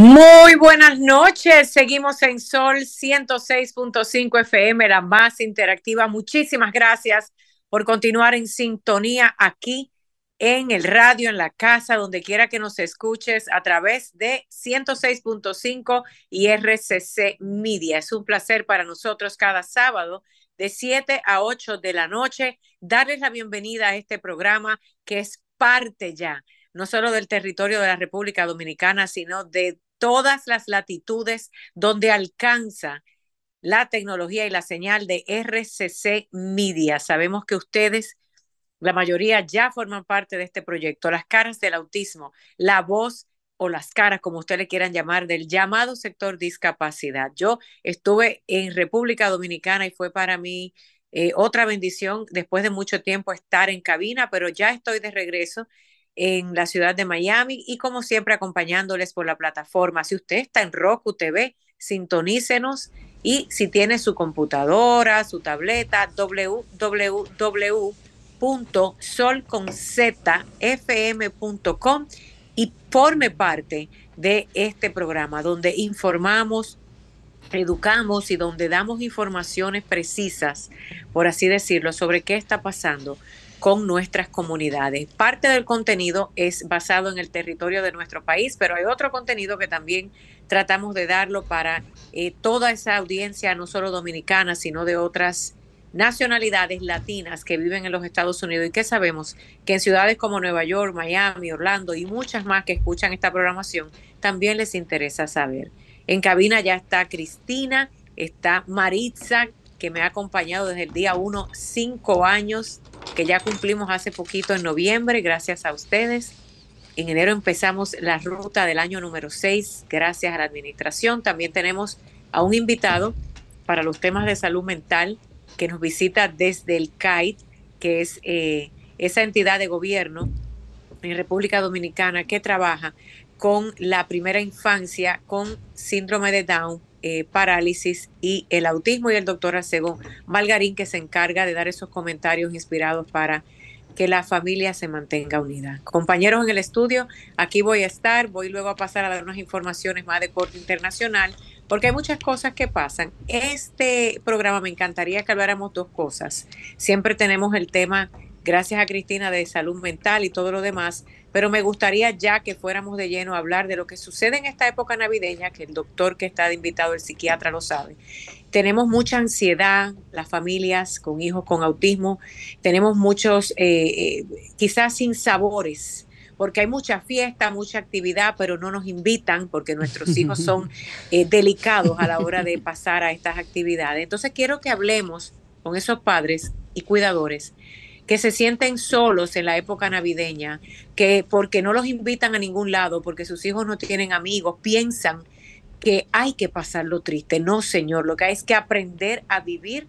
Muy buenas noches. Seguimos en Sol 106.5 FM, la más interactiva. Muchísimas gracias por continuar en sintonía aquí en el radio, en la casa, donde quiera que nos escuches a través de 106.5 y RCC Media. Es un placer para nosotros cada sábado de 7 a 8 de la noche darles la bienvenida a este programa que es parte ya no solo del territorio de la República Dominicana, sino de todas las latitudes donde alcanza la tecnología y la señal de RCC Media. Sabemos que ustedes, la mayoría, ya forman parte de este proyecto. Las caras del autismo, la voz o las caras, como ustedes quieran llamar, del llamado sector discapacidad. Yo estuve en República Dominicana y fue para mí eh, otra bendición después de mucho tiempo estar en cabina, pero ya estoy de regreso en la ciudad de Miami y como siempre acompañándoles por la plataforma. Si usted está en Roku TV, sintonícenos y si tiene su computadora, su tableta, www.solconzfm.com y forme parte de este programa donde informamos, educamos y donde damos informaciones precisas, por así decirlo, sobre qué está pasando con nuestras comunidades. Parte del contenido es basado en el territorio de nuestro país, pero hay otro contenido que también tratamos de darlo para eh, toda esa audiencia, no solo dominicana, sino de otras nacionalidades latinas que viven en los Estados Unidos y que sabemos que en ciudades como Nueva York, Miami, Orlando y muchas más que escuchan esta programación, también les interesa saber. En cabina ya está Cristina, está Maritza, que me ha acompañado desde el día 1, cinco años, que ya cumplimos hace poquito en noviembre, gracias a ustedes. En enero empezamos la ruta del año número 6, gracias a la administración. También tenemos a un invitado para los temas de salud mental que nos visita desde el CAIT, que es eh, esa entidad de gobierno en República Dominicana que trabaja con la primera infancia con síndrome de Down eh, parálisis y el autismo y el doctor Acego Malgarín que se encarga de dar esos comentarios inspirados para que la familia se mantenga unida. Compañeros en el estudio, aquí voy a estar, voy luego a pasar a dar unas informaciones más de corte internacional, porque hay muchas cosas que pasan. Este programa me encantaría que habláramos dos cosas. Siempre tenemos el tema, gracias a Cristina, de salud mental y todo lo demás, pero me gustaría ya que fuéramos de lleno a hablar de lo que sucede en esta época navideña, que el doctor que está invitado, el psiquiatra, lo sabe. Tenemos mucha ansiedad, las familias con hijos con autismo, tenemos muchos, eh, eh, quizás sin sabores, porque hay mucha fiesta, mucha actividad, pero no nos invitan porque nuestros hijos son eh, delicados a la hora de pasar a estas actividades. Entonces quiero que hablemos con esos padres y cuidadores que se sienten solos en la época navideña, que porque no los invitan a ningún lado, porque sus hijos no tienen amigos, piensan que hay que pasarlo triste. No, Señor, lo que hay es que aprender a vivir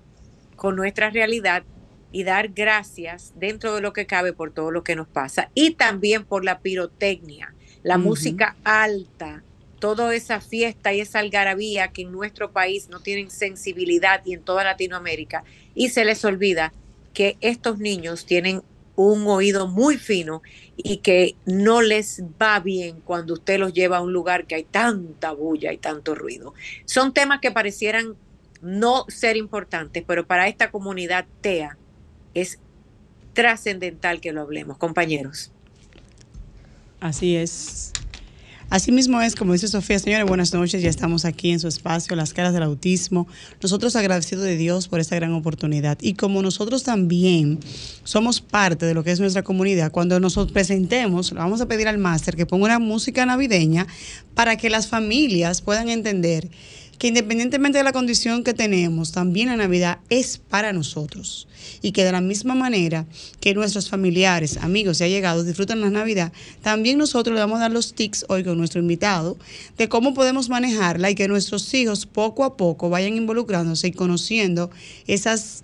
con nuestra realidad y dar gracias dentro de lo que cabe por todo lo que nos pasa y también por la pirotecnia, la música alta, toda esa fiesta y esa algarabía que en nuestro país no tienen sensibilidad y en toda Latinoamérica y se les olvida que estos niños tienen un oído muy fino y que no les va bien cuando usted los lleva a un lugar que hay tanta bulla y tanto ruido. Son temas que parecieran no ser importantes, pero para esta comunidad TEA es trascendental que lo hablemos, compañeros. Así es. Así mismo es, como dice Sofía, señores, buenas noches, ya estamos aquí en su espacio, Las Caras del Autismo. Nosotros agradecidos de Dios por esta gran oportunidad. Y como nosotros también somos parte de lo que es nuestra comunidad, cuando nos presentemos, vamos a pedir al máster que ponga una música navideña para que las familias puedan entender que independientemente de la condición que tenemos, también la Navidad es para nosotros. Y que de la misma manera que nuestros familiares, amigos y allegados disfrutan la Navidad, también nosotros le vamos a dar los tics hoy con nuestro invitado de cómo podemos manejarla y que nuestros hijos poco a poco vayan involucrándose y conociendo esas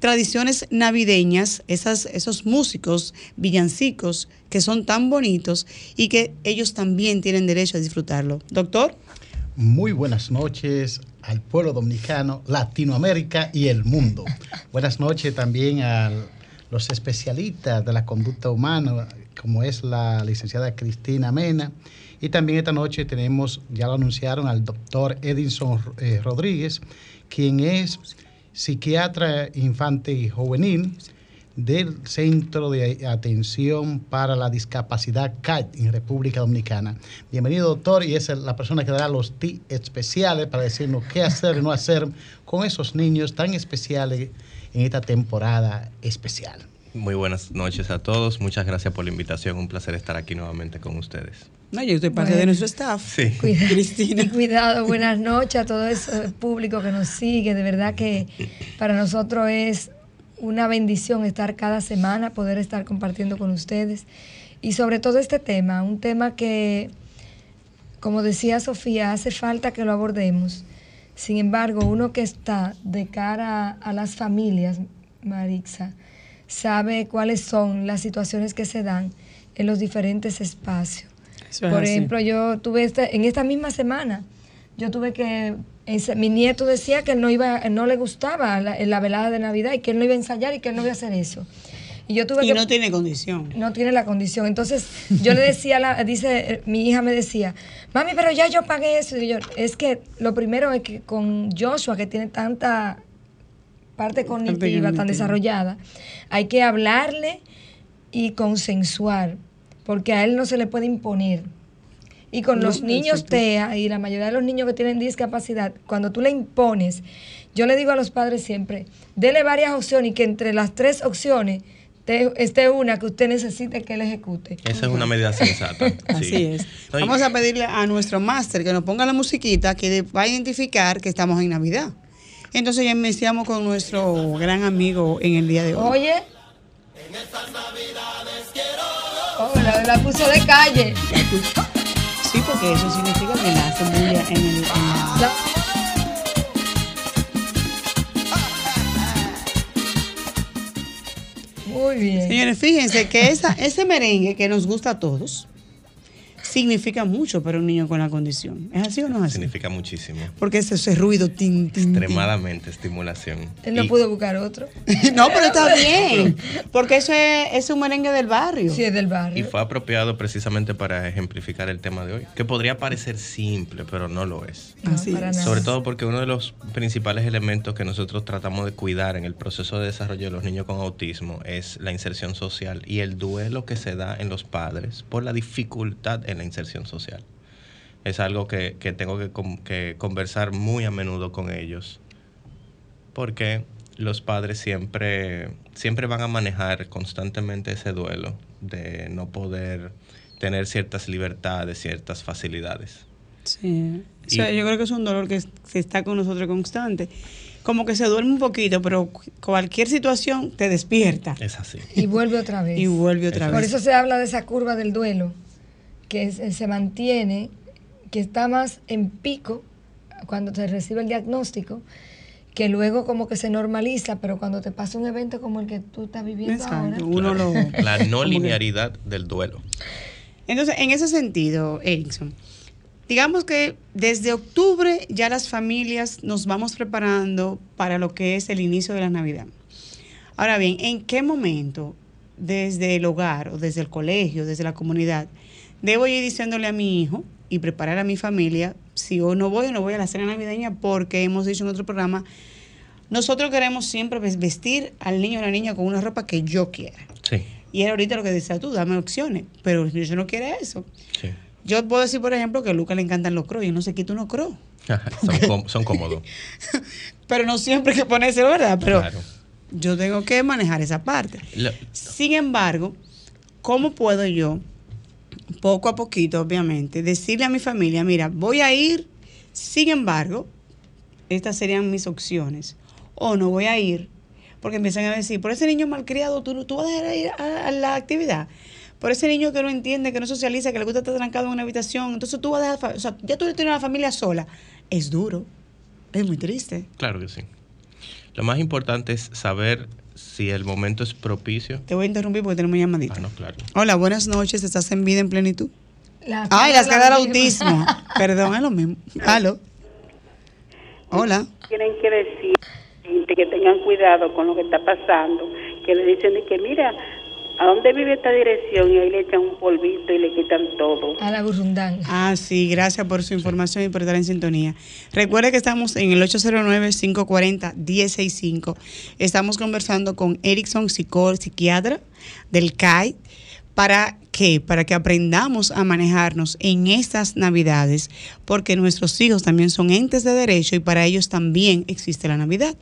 tradiciones navideñas, esas, esos músicos villancicos que son tan bonitos y que ellos también tienen derecho a disfrutarlo. Doctor. Muy buenas noches al pueblo dominicano, Latinoamérica y el mundo. Buenas noches también a los especialistas de la conducta humana como es la licenciada Cristina Mena. Y también esta noche tenemos, ya lo anunciaron, al doctor Edinson eh, Rodríguez, quien es psiquiatra infante y juvenil del Centro de Atención para la Discapacidad CAT en República Dominicana. Bienvenido, doctor, y es la persona que dará los tips especiales para decirnos qué hacer y no hacer con esos niños tan especiales en esta temporada especial. Muy buenas noches a todos, muchas gracias por la invitación, un placer estar aquí nuevamente con ustedes. No, yo estoy parte de nuestro staff. Sí. Cristina. cuidado, buenas noches a todo ese público que nos sigue. De verdad que para nosotros es una bendición estar cada semana, poder estar compartiendo con ustedes. Y sobre todo este tema, un tema que, como decía Sofía, hace falta que lo abordemos. Sin embargo, uno que está de cara a las familias, Marixa, sabe cuáles son las situaciones que se dan en los diferentes espacios. Por ejemplo, yo tuve este, en esta misma semana, yo tuve que mi nieto decía que no iba, no le gustaba la, velada de Navidad y que él no iba a ensayar y que él no iba a hacer eso. Y yo tuve no tiene condición. No tiene la condición. Entonces, yo le decía, la, dice, mi hija me decía, mami, pero ya yo pagué eso. Y yo, es que lo primero es que con Joshua, que tiene tanta parte cognitiva tan desarrollada, hay que hablarle y consensuar, porque a él no se le puede imponer. Y con los niños TEA y la mayoría de los niños que tienen discapacidad, cuando tú le impones, yo le digo a los padres siempre, dele varias opciones y que entre las tres opciones esté una que usted necesite que él ejecute. Esa es una medida sensata. Así es. Vamos a pedirle a nuestro máster que nos ponga la musiquita que va a identificar que estamos en Navidad. Entonces ya iniciamos con nuestro gran amigo en el día de hoy. Oye. Oh, la, la puso de calle. Sí, porque eso significa que la hace bulla en el... En Muy bien. Señores, fíjense que esa, ese merengue que nos gusta a todos, significa mucho para un niño con la condición. ¿Es así o no es así? Significa muchísimo. Porque es ese ruido tin, Extremadamente estimulación. Él no pudo buscar otro. no, pero está bien. Porque eso es, un merengue del barrio. Sí, es del barrio. Y fue apropiado precisamente para ejemplificar el tema de hoy. Que podría parecer simple, pero no lo es. así Sobre todo porque uno de los principales elementos que nosotros tratamos de cuidar en el proceso de desarrollo de los niños con autismo es la inserción social y el duelo que se da en los padres por la dificultad en la inserción social. Es algo que, tengo que, conversar muy a menudo con ellos, porque los padres siempre, siempre van a manejar constantemente ese duelo de no poder tener ciertas libertades, ciertas facilidades. Sí, yo creo que es un dolor que, se está con nosotros constante. Como que se duerme un poquito, pero cualquier situación te despierta. Es así. Y vuelve otra vez. Y vuelve otra vez. Por eso se habla de esa curva del duelo que se mantiene, que está más en pico cuando se recibe el diagnóstico, que luego como que se normaliza, pero cuando te pasa un evento como el que tú estás viviendo ahora. Uno La no linearidad del duelo. Entonces, en ese sentido, Erickson, digamos que desde octubre ya las familias nos vamos preparando para lo que es el inicio de la Navidad. Ahora bien, ¿en qué momento desde el hogar o desde el colegio, desde la comunidad, debo ir diciéndole a mi hijo y preparar a mi familia si yo no voy o no voy a la cena navideña porque hemos dicho en otro programa, nosotros queremos siempre vestir al niño o a la niña con una ropa que yo quiera. Sí. Y era ahorita lo que decía tú, dame opciones, pero yo no quiero eso. Sí. Yo puedo decir, por ejemplo, que a Lucas le encantan los crocs y no se quita unos crocs. son, cómodos. pero no siempre hay que ponérselo, ¿verdad? Pero yo tengo que manejar esa parte. Sin embargo, ¿cómo puedo yo poco a poquito, obviamente, decirle a mi familia, mira, voy a ir, sin embargo, estas serían mis opciones, o no voy a ir, porque empiezan a decir, por ese niño malcriado, tú, tú vas a dejar ir a, la actividad. Por ese niño que no entiende, que no socializa, que le gusta estar trancado en una habitación, entonces tú vas a dejar, o sea, ya tú tienes una familia sola. Es duro, es muy triste. Claro que sí. Lo más importante es saber si el momento es propicio. Te voy a interrumpir porque tenemos llamadita. Ah, no, claro. Hola, buenas noches. ¿Estás en vida en plenitud? Ay, las caras del autismo. Perdón, es lo mismo. Aló. Hola. Tienen que decir que tengan cuidado con lo que está pasando, que le dicen que mira, ¿A dónde vive esta dirección? Y ahí le echan un polvito y le quitan todo. A la burrundanga. Ah, sí, gracias por su información y por estar en sintonía. Recuerde que estamos en el 809-540-165. Estamos conversando con Erickson, psicólogo, psiquiatra del CAI. ¿Para qué? Para que aprendamos a manejarnos en estas Navidades, porque nuestros hijos también son entes de derecho y para ellos también existe la Navidad.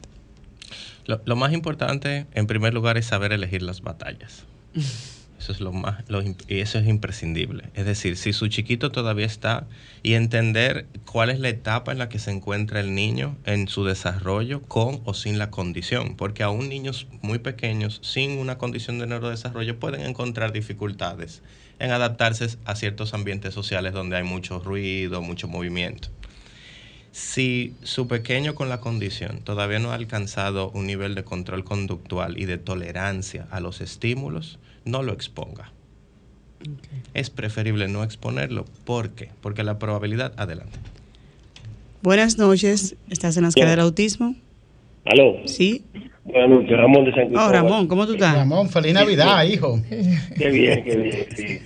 Lo, lo más importante, en primer lugar, es saber elegir las batallas. Eso es lo más, lo, y eso es imprescindible. Es decir, si su chiquito todavía está y entender cuál es la etapa en la que se encuentra el niño en su desarrollo con o sin la condición, porque aún niños muy pequeños sin una condición de neurodesarrollo pueden encontrar dificultades en adaptarse a ciertos ambientes sociales donde hay mucho ruido, mucho movimiento. Si su pequeño con la condición todavía no ha alcanzado un nivel de control conductual y de tolerancia a los estímulos, no lo exponga. Okay. Es preferible no exponerlo. ¿Por qué? Porque la probabilidad, adelante. Buenas noches, ¿estás en la escala del autismo? ¿Aló? Sí. Buenas noches, Ramón de San Cristóbal. Oh, Ramón, ¿cómo tú estás? Ramón, feliz Navidad, sí, hijo. Qué bien, qué bien, sí.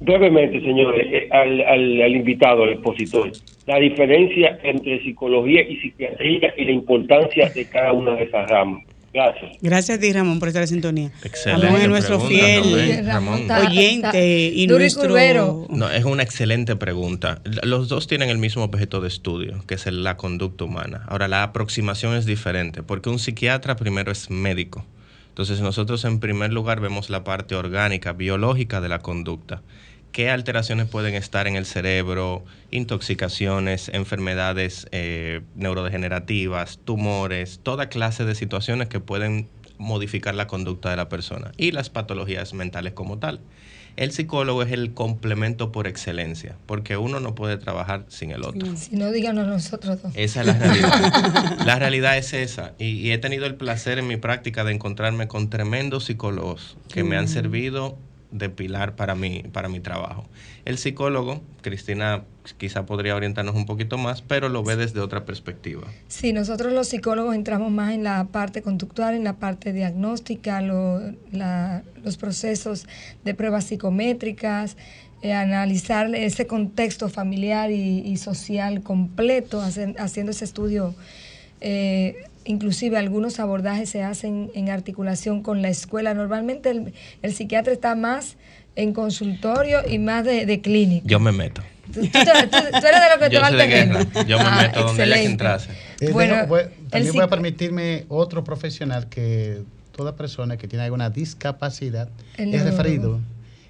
Brevemente, señores, eh, al, al, al, invitado, al expositor, la diferencia entre psicología y psiquiatría y la importancia de cada una de esas ramas. Gracias. Gracias a ti, Ramón, por estar en sintonía. Excelente. Ramón es nuestro pregunta, fiel Ramón. oyente y Duro nuestro... No, es una excelente pregunta. Los dos tienen el mismo objeto de estudio, que es la conducta humana. Ahora, la aproximación es diferente, porque un psiquiatra primero es médico. Entonces, nosotros en primer lugar vemos la parte orgánica, biológica de la conducta. ¿Qué alteraciones pueden estar en el cerebro? Intoxicaciones, enfermedades eh, neurodegenerativas, tumores, toda clase de situaciones que pueden modificar la conducta de la persona y las patologías mentales como tal. El psicólogo es el complemento por excelencia, porque uno no puede trabajar sin el otro. Si no, díganos nosotros dos. Esa es la realidad. la realidad es esa. Y, y, he tenido el placer en mi práctica de encontrarme con tremendos psicólogos que mm. me han servido de pilar para mi, para mi trabajo. El psicólogo, Cristina quizá podría orientarnos un poquito más, pero lo ve desde otra perspectiva. Sí, nosotros los psicólogos entramos más en la parte conductual, en la parte diagnóstica, lo, la, los procesos de pruebas psicométricas, eh, analizar ese contexto familiar y, y social completo, haciendo ese estudio. Eh, inclusive algunos abordajes se hacen en articulación con la escuela. Normalmente el, el psiquiatra está más en consultorio y más de, de clínica. Yo me meto. Tú, tú, tú, tú eres de lo que Yo te va al terreno. Yo me Ah, meto donde haya que excelente. entrarse. Eh, Bueno, dejo- voy- también voy a permitirme otro profesional que toda persona que tiene alguna discapacidad El es referido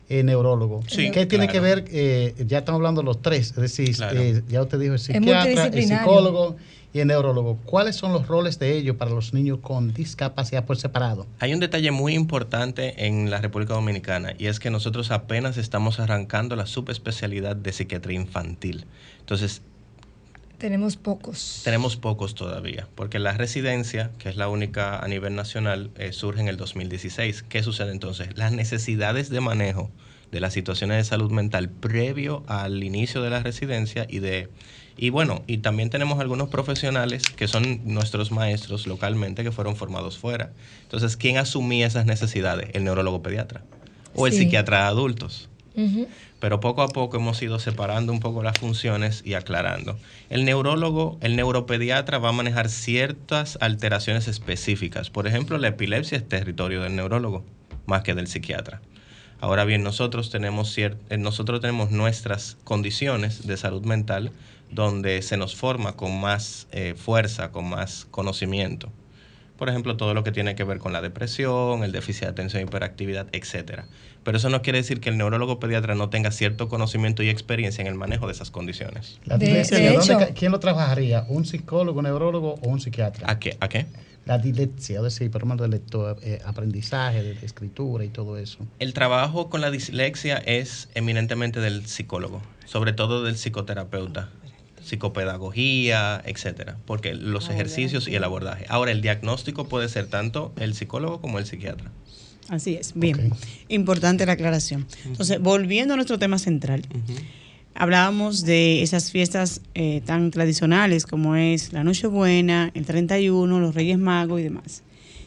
eh, neurólogo. Sí, ¿Qué tiene que ver? eh, ya estamos hablando de los tres, es decir, Claro. eh, ya usted dijo el psiquiatra, el psicólogo y el neurólogo. ¿Cuáles son los roles de ellos para los niños con discapacidad por separado? Hay un detalle muy importante en la República Dominicana y es que nosotros apenas estamos arrancando la subespecialidad de psiquiatría infantil. Entonces, Tenemos pocos. tenemos pocos todavía, porque la residencia, que es la única a nivel nacional, eh, surge en el 2016. ¿Qué sucede entonces? Las necesidades de manejo de las situaciones de salud mental previo al inicio de la residencia y de y bueno, y también tenemos algunos profesionales que son nuestros maestros localmente que fueron formados fuera. Entonces, ¿quién asumía esas necesidades? El neurólogo pediatra o el Sí. psiquiatra de adultos. Pero poco a poco hemos ido separando un poco las funciones y aclarando. El neurólogo, el neuropediatra va a manejar ciertas alteraciones específicas. Por ejemplo, la epilepsia es territorio del neurólogo, más que del psiquiatra. Ahora bien, nosotros tenemos, eh, nosotros tenemos nuestras condiciones de salud mental donde se nos forma con más eh, fuerza, con más conocimiento. Por ejemplo, todo lo que tiene que ver con la depresión, el déficit de atención hiperactividad, etcétera. Pero eso no quiere decir que el neurólogo pediatra no tenga cierto conocimiento y experiencia en el manejo de esas condiciones. La De- dislexia, de ¿dónde ¿Quién lo trabajaría? ¿Un psicólogo, un neurólogo o un psiquiatra? ¿A qué? ¿A qué? La dislexia, es decir, por ejemplo, de lector, eh, aprendizaje, de escritura y todo eso. El trabajo con la dislexia es eminentemente del psicólogo, sobre todo del psicoterapeuta, psicopedagogía, etcétera, porque los ejercicios y el abordaje. Ahora, el diagnóstico puede ser tanto el psicólogo como el psiquiatra. Así es, bien. Importante la aclaración. Entonces, volviendo a nuestro tema central, hablábamos de esas fiestas eh, tan tradicionales como es la Nochebuena, el 31, los Reyes Magos y demás.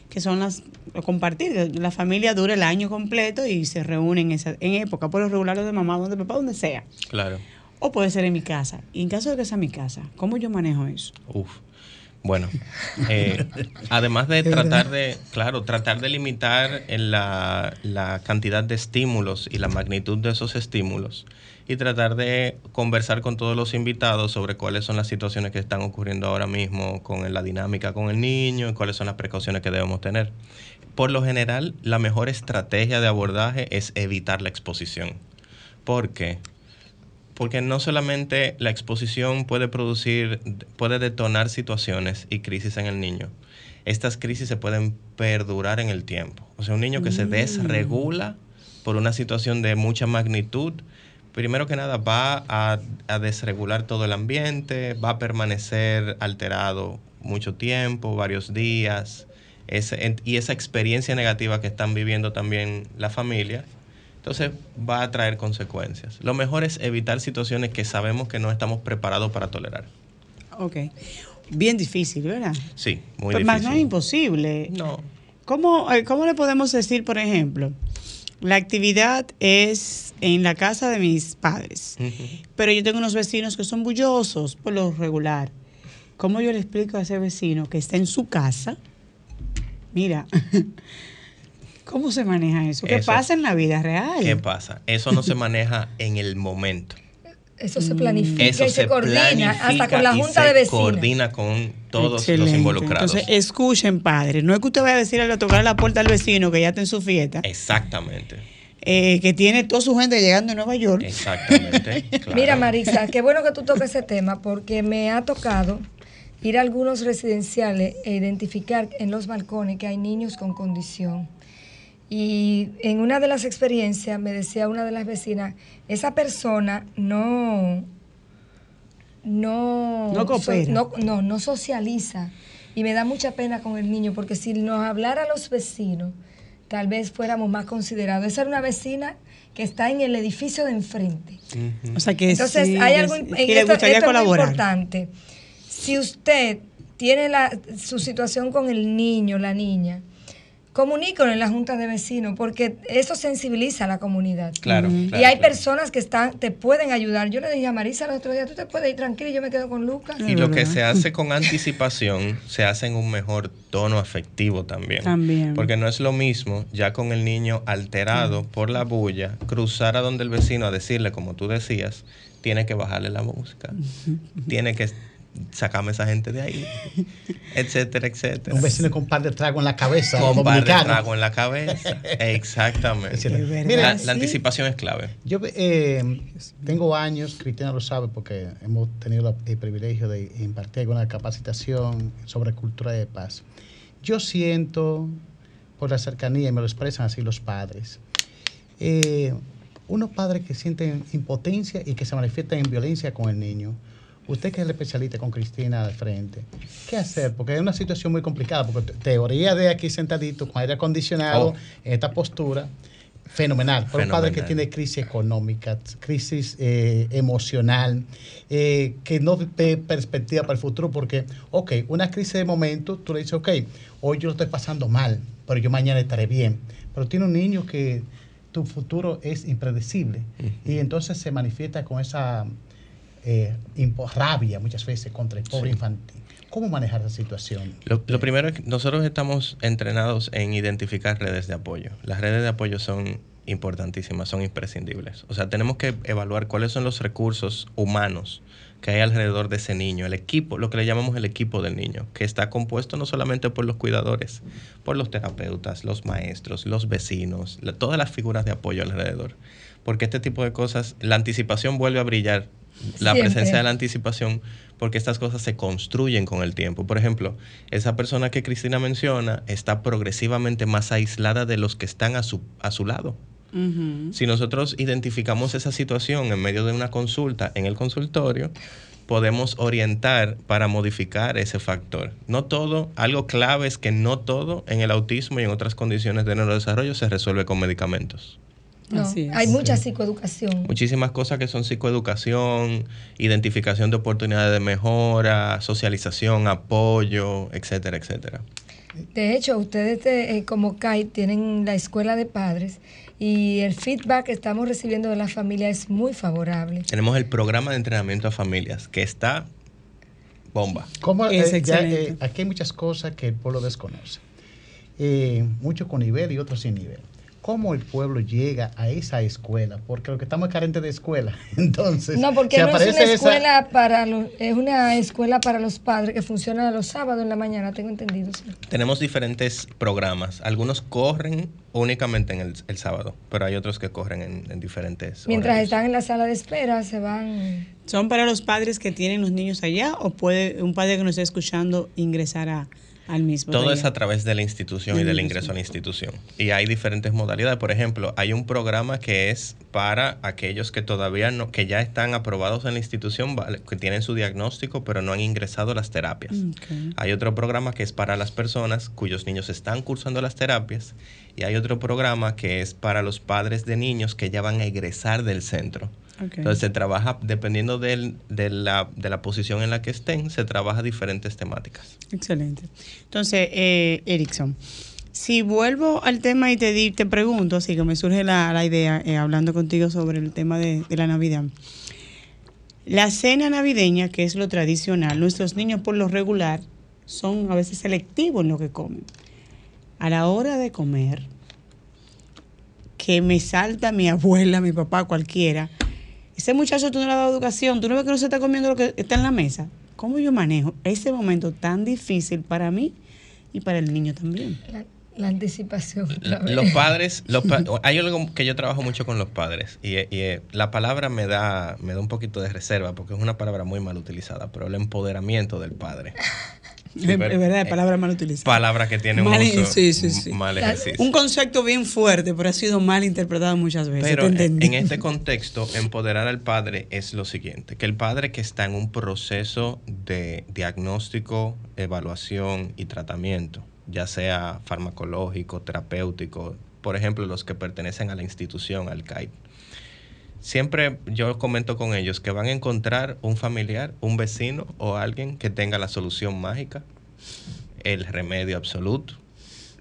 que son las compartir, la familia dura el año completo y se reúnen en, esa, en época, por lo regular de mamá, donde papá, donde sea. Claro. O puede ser en mi casa. Y en caso de que sea mi casa, ¿cómo yo manejo eso? Uf. Bueno, eh, además de tratar de, claro, tratar de limitar la, la, cantidad de estímulos y la magnitud de esos estímulos y tratar de conversar con todos los invitados sobre cuáles son las situaciones que están ocurriendo ahora mismo con la dinámica con el niño y cuáles son las precauciones que debemos tener. Por lo general, la mejor estrategia de abordaje es evitar la exposición. ¿Por qué? Porque no solamente la exposición puede producir, puede detonar situaciones y crisis en el niño. Estas crisis se pueden perdurar en el tiempo. O sea, un niño que se mm. desregula por una situación de mucha magnitud, primero que nada va a, desregular todo el ambiente, va a permanecer alterado mucho tiempo, varios días, y esa experiencia negativa que están viviendo también la familia entonces va a traer consecuencias. Lo mejor es evitar situaciones que sabemos que no estamos preparados para tolerar. Ok. Bien difícil, ¿verdad? Sí, muy difícil. Más no es imposible. No. ¿Cómo, eh, ¿Cómo le podemos decir, por ejemplo, la actividad es en la casa de mis padres, pero yo tengo unos vecinos que son bullosos por lo regular? ¿Cómo yo le explico a ese vecino que está en su casa? Mira, ¿Cómo se maneja eso? ¿Qué pasa en la vida real? ¿Qué pasa? Eso no se maneja en el momento. Eso se planifica y se, coordina hasta con la junta de vecinos. coordina con todos los involucrados. Entonces, escuchen, padre. No es que usted vaya a decirle a tocar la puerta al vecino que ya está en su fiesta. Exactamente. Eh, que tiene toda su gente llegando a Nueva York. Exactamente. Mira, Marisa, qué bueno que tú toques ese tema porque me ha tocado ir a algunos residenciales e identificar en los balcones que hay niños con condición y en una de las experiencias me decía una de las vecinas, esa persona no no no, no, no socializa y me da mucha pena con el niño porque si nos hablara a los vecinos tal vez fuéramos más considerados. Esa era una vecina que está en el edificio de enfrente. O sea que entonces hay algo en esto, es muy importante. Si usted tiene la, su situación con el niño, la niña, comuníquenlo en la junta de vecinos, porque eso sensibiliza a la comunidad. Claro. y hay personas que están, te pueden ayudar. Yo le dije a Marisa el otro día, tú te puedes ir tranquilo y yo me quedo con Lucas. Y lo que se hace con anticipación, se hace en un mejor tono afectivo también. También. Porque no es lo mismo, ya con el niño alterado por la bulla, cruzar a donde el vecino a decirle, como tú decías, tiene que bajarle la música, tiene que sacame esa gente de ahí, etcétera, etcétera. Un vecino con un par de trago en la cabeza. Con un par de trago en la cabeza. Exactamente. Mira, la, anticipación es clave. Yo eh, tengo años, Cristiana lo sabe, porque hemos tenido el privilegio de impartir alguna capacitación sobre cultura de paz. Yo siento, por la cercanía, y me lo expresan así los padres, eh, unos padres que sienten impotencia y que se manifiestan en violencia con el niño usted que es el especialista con Cristina al frente, ¿qué hacer? Porque es una situación muy complicada, porque teoría de aquí sentadito, con aire acondicionado, oh. en esta postura, fenomenal. Para un padre que tiene crisis económica, crisis eh, emocional, eh, que no ve perspectiva para el futuro, porque, ok, una crisis de momento, tú le dices, ok, hoy yo lo estoy pasando mal, pero yo mañana estaré bien. Pero tiene un niño que tu futuro es impredecible y entonces se manifiesta con esa eh, rabia muchas veces contra el pobre infantil. ¿Cómo manejar esa situación? Lo, primero es que nosotros estamos entrenados en identificar redes de apoyo. Las redes de apoyo son importantísimas, son imprescindibles. O sea, tenemos que evaluar cuáles son los recursos humanos que hay alrededor de ese niño, el equipo, lo que le llamamos el equipo del niño, que está compuesto no solamente por los cuidadores, por los terapeutas, los maestros, los vecinos, todas las figuras de apoyo alrededor. Porque este tipo de cosas, la anticipación vuelve a brillar la presencia de la anticipación, porque estas cosas se construyen con el tiempo. Por ejemplo, esa persona que Cristina menciona está progresivamente más aislada de los que están a su, a su lado. Si nosotros identificamos esa situación en medio de una consulta en el consultorio, podemos orientar para modificar ese factor. No todo, algo clave es que no todo en el autismo y en otras condiciones de neurodesarrollo se resuelve con medicamentos. No, hay mucha psicoeducación. Muchísimas cosas que son psicoeducación, identificación de oportunidades de mejora, socialización, apoyo, etcétera, etcétera. De hecho, ustedes eh, como CAI tienen la escuela de padres y el feedback que estamos recibiendo de la familia es muy favorable. Tenemos el programa de entrenamiento a familias que está bomba. ¿Cómo, Es eh, ya, eh, aquí hay muchas cosas que el pueblo desconoce. Eh, muchos con nivel y otros sin nivel. ¿Cómo el pueblo llega a esa escuela? Porque lo que estamos es carentes de escuela. Entonces, No, porque si no es una esa- escuela para los, es una escuela para los padres que funciona los sábados en la mañana, tengo entendido. sí. Tenemos diferentes programas. Algunos corren únicamente en el, el sábado, pero hay otros que corren en, en diferentes Mientras horarios. están en la sala de espera, se van. ¿Son para los padres que tienen los niños allá o puede un padre que nos esté escuchando ingresar a, al mismo? Todo taller? es a través de la institución y del ingreso a la institución. Y hay diferentes modalidades. Por ejemplo, hay un programa que es para aquellos que todavía no, que ya están aprobados en la institución, que tienen su diagnóstico, pero no han ingresado a las terapias. Ok. Hay otro programa que es para las personas cuyos niños están cursando las terapias. Y hay otro programa que es para los padres de niños que ya van a egresar del centro. Entonces se trabaja, dependiendo del- de, la, de la posición en la que estén, se trabaja diferentes temáticas. Excelente. Entonces, eh, Erickson, si vuelvo al tema y te, di- te pregunto, así que me surge la, la idea, eh, hablando contigo sobre el tema de, de la Navidad. La cena navideña, que es lo tradicional, nuestros niños por lo regular son a veces selectivos en lo que comen. A la hora de comer, que me salta mi abuela, mi papá, cualquiera, ese muchacho tú no le has dado educación, tú no ves que no se está comiendo lo que está en la mesa. ¿Cómo yo manejo ese momento tan difícil para mí y para el niño también? La, la anticipación. vez. Los padres, los pa- hay algo que yo trabajo mucho con los padres y, y, eh, la palabra me da, me da un poquito de reserva porque es una palabra muy mal utilizada, pero el empoderamiento del padre. Es es ver- verdad, palabra mal utilizada. Palabra que tiene un Mal- uso sí, sí, sí. mal ejercicio. Un concepto bien fuerte, pero ha sido mal interpretado muchas veces. Pero te en, en este contexto, empoderar al padre es lo siguiente, que el padre que está en un proceso de diagnóstico, evaluación y tratamiento, ya sea farmacológico, terapéutico, por ejemplo, los que pertenecen a la institución, al CAIP, siempre yo comento con ellos que van a encontrar un familiar, un vecino o alguien que tenga la solución mágica, el remedio absoluto,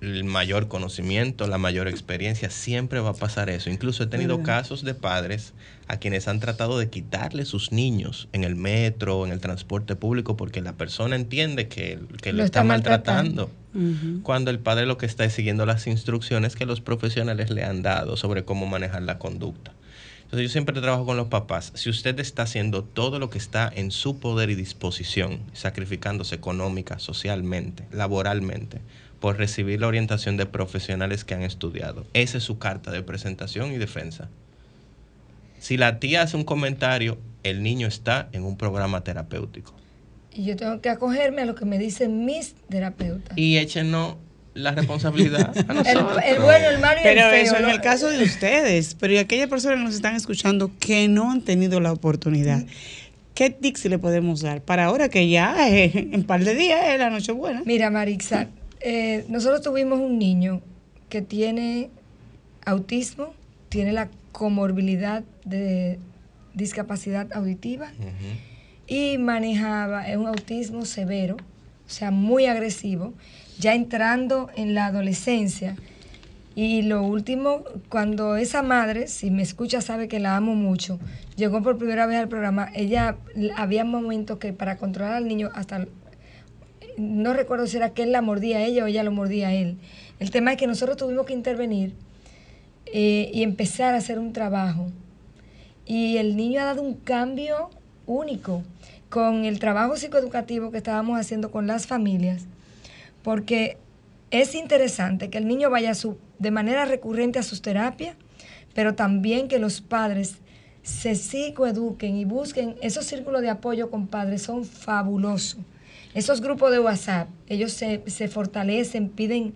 el mayor conocimiento, la mayor experiencia, siempre va a pasar eso. Incluso he tenido casos de padres a quienes han tratado de quitarle sus niños en el metro, en el transporte público, porque la persona entiende que, que lo, Lo está está maltratando. Cuando el padre lo que está es siguiendo las instrucciones que los profesionales le han dado sobre cómo manejar la conducta. Entonces yo siempre trabajo con los papás. Si usted está haciendo todo lo que está en su poder y disposición, sacrificándose económica, socialmente, laboralmente, por recibir la orientación de profesionales que han estudiado, esa es su carta de presentación y defensa. Si la tía hace un comentario, el niño está en un programa terapéutico. Y yo tengo que acogerme a lo que me dicen mis terapeutas. Y échenos la responsabilidad a nosotros. el bueno, el malo y Pero el feo. eso en el caso de ustedes, pero y aquellas personas que nos están escuchando que no han tenido la oportunidad, ¿qué tips le podemos dar para ahora que ya eh, en un par de días es la noche buena? Mira, Marixa, eh, nosotros tuvimos un niño que tiene autismo, tiene la comorbilidad de discapacidad auditiva y manejaba es un autismo severo, o sea, muy agresivo, ya entrando en la adolescencia. Y lo último, cuando esa madre, si me escucha sabe que la amo mucho, llegó por primera vez al programa, ella había momentos que para controlar al niño hasta no recuerdo si era que él la mordía a ella o ella lo mordía a él. El tema es que nosotros tuvimos que intervenir eh, y empezar a hacer un trabajo. Y el niño ha dado un cambio único con el trabajo psicoeducativo que estábamos haciendo con las familias, porque es interesante que el niño vaya su, de manera recurrente a sus terapias, pero también que los padres se psicoeduquen y busquen esos círculos de apoyo con padres, son fabulosos. Esos grupos de WhatsApp, ellos se, se fortalecen, piden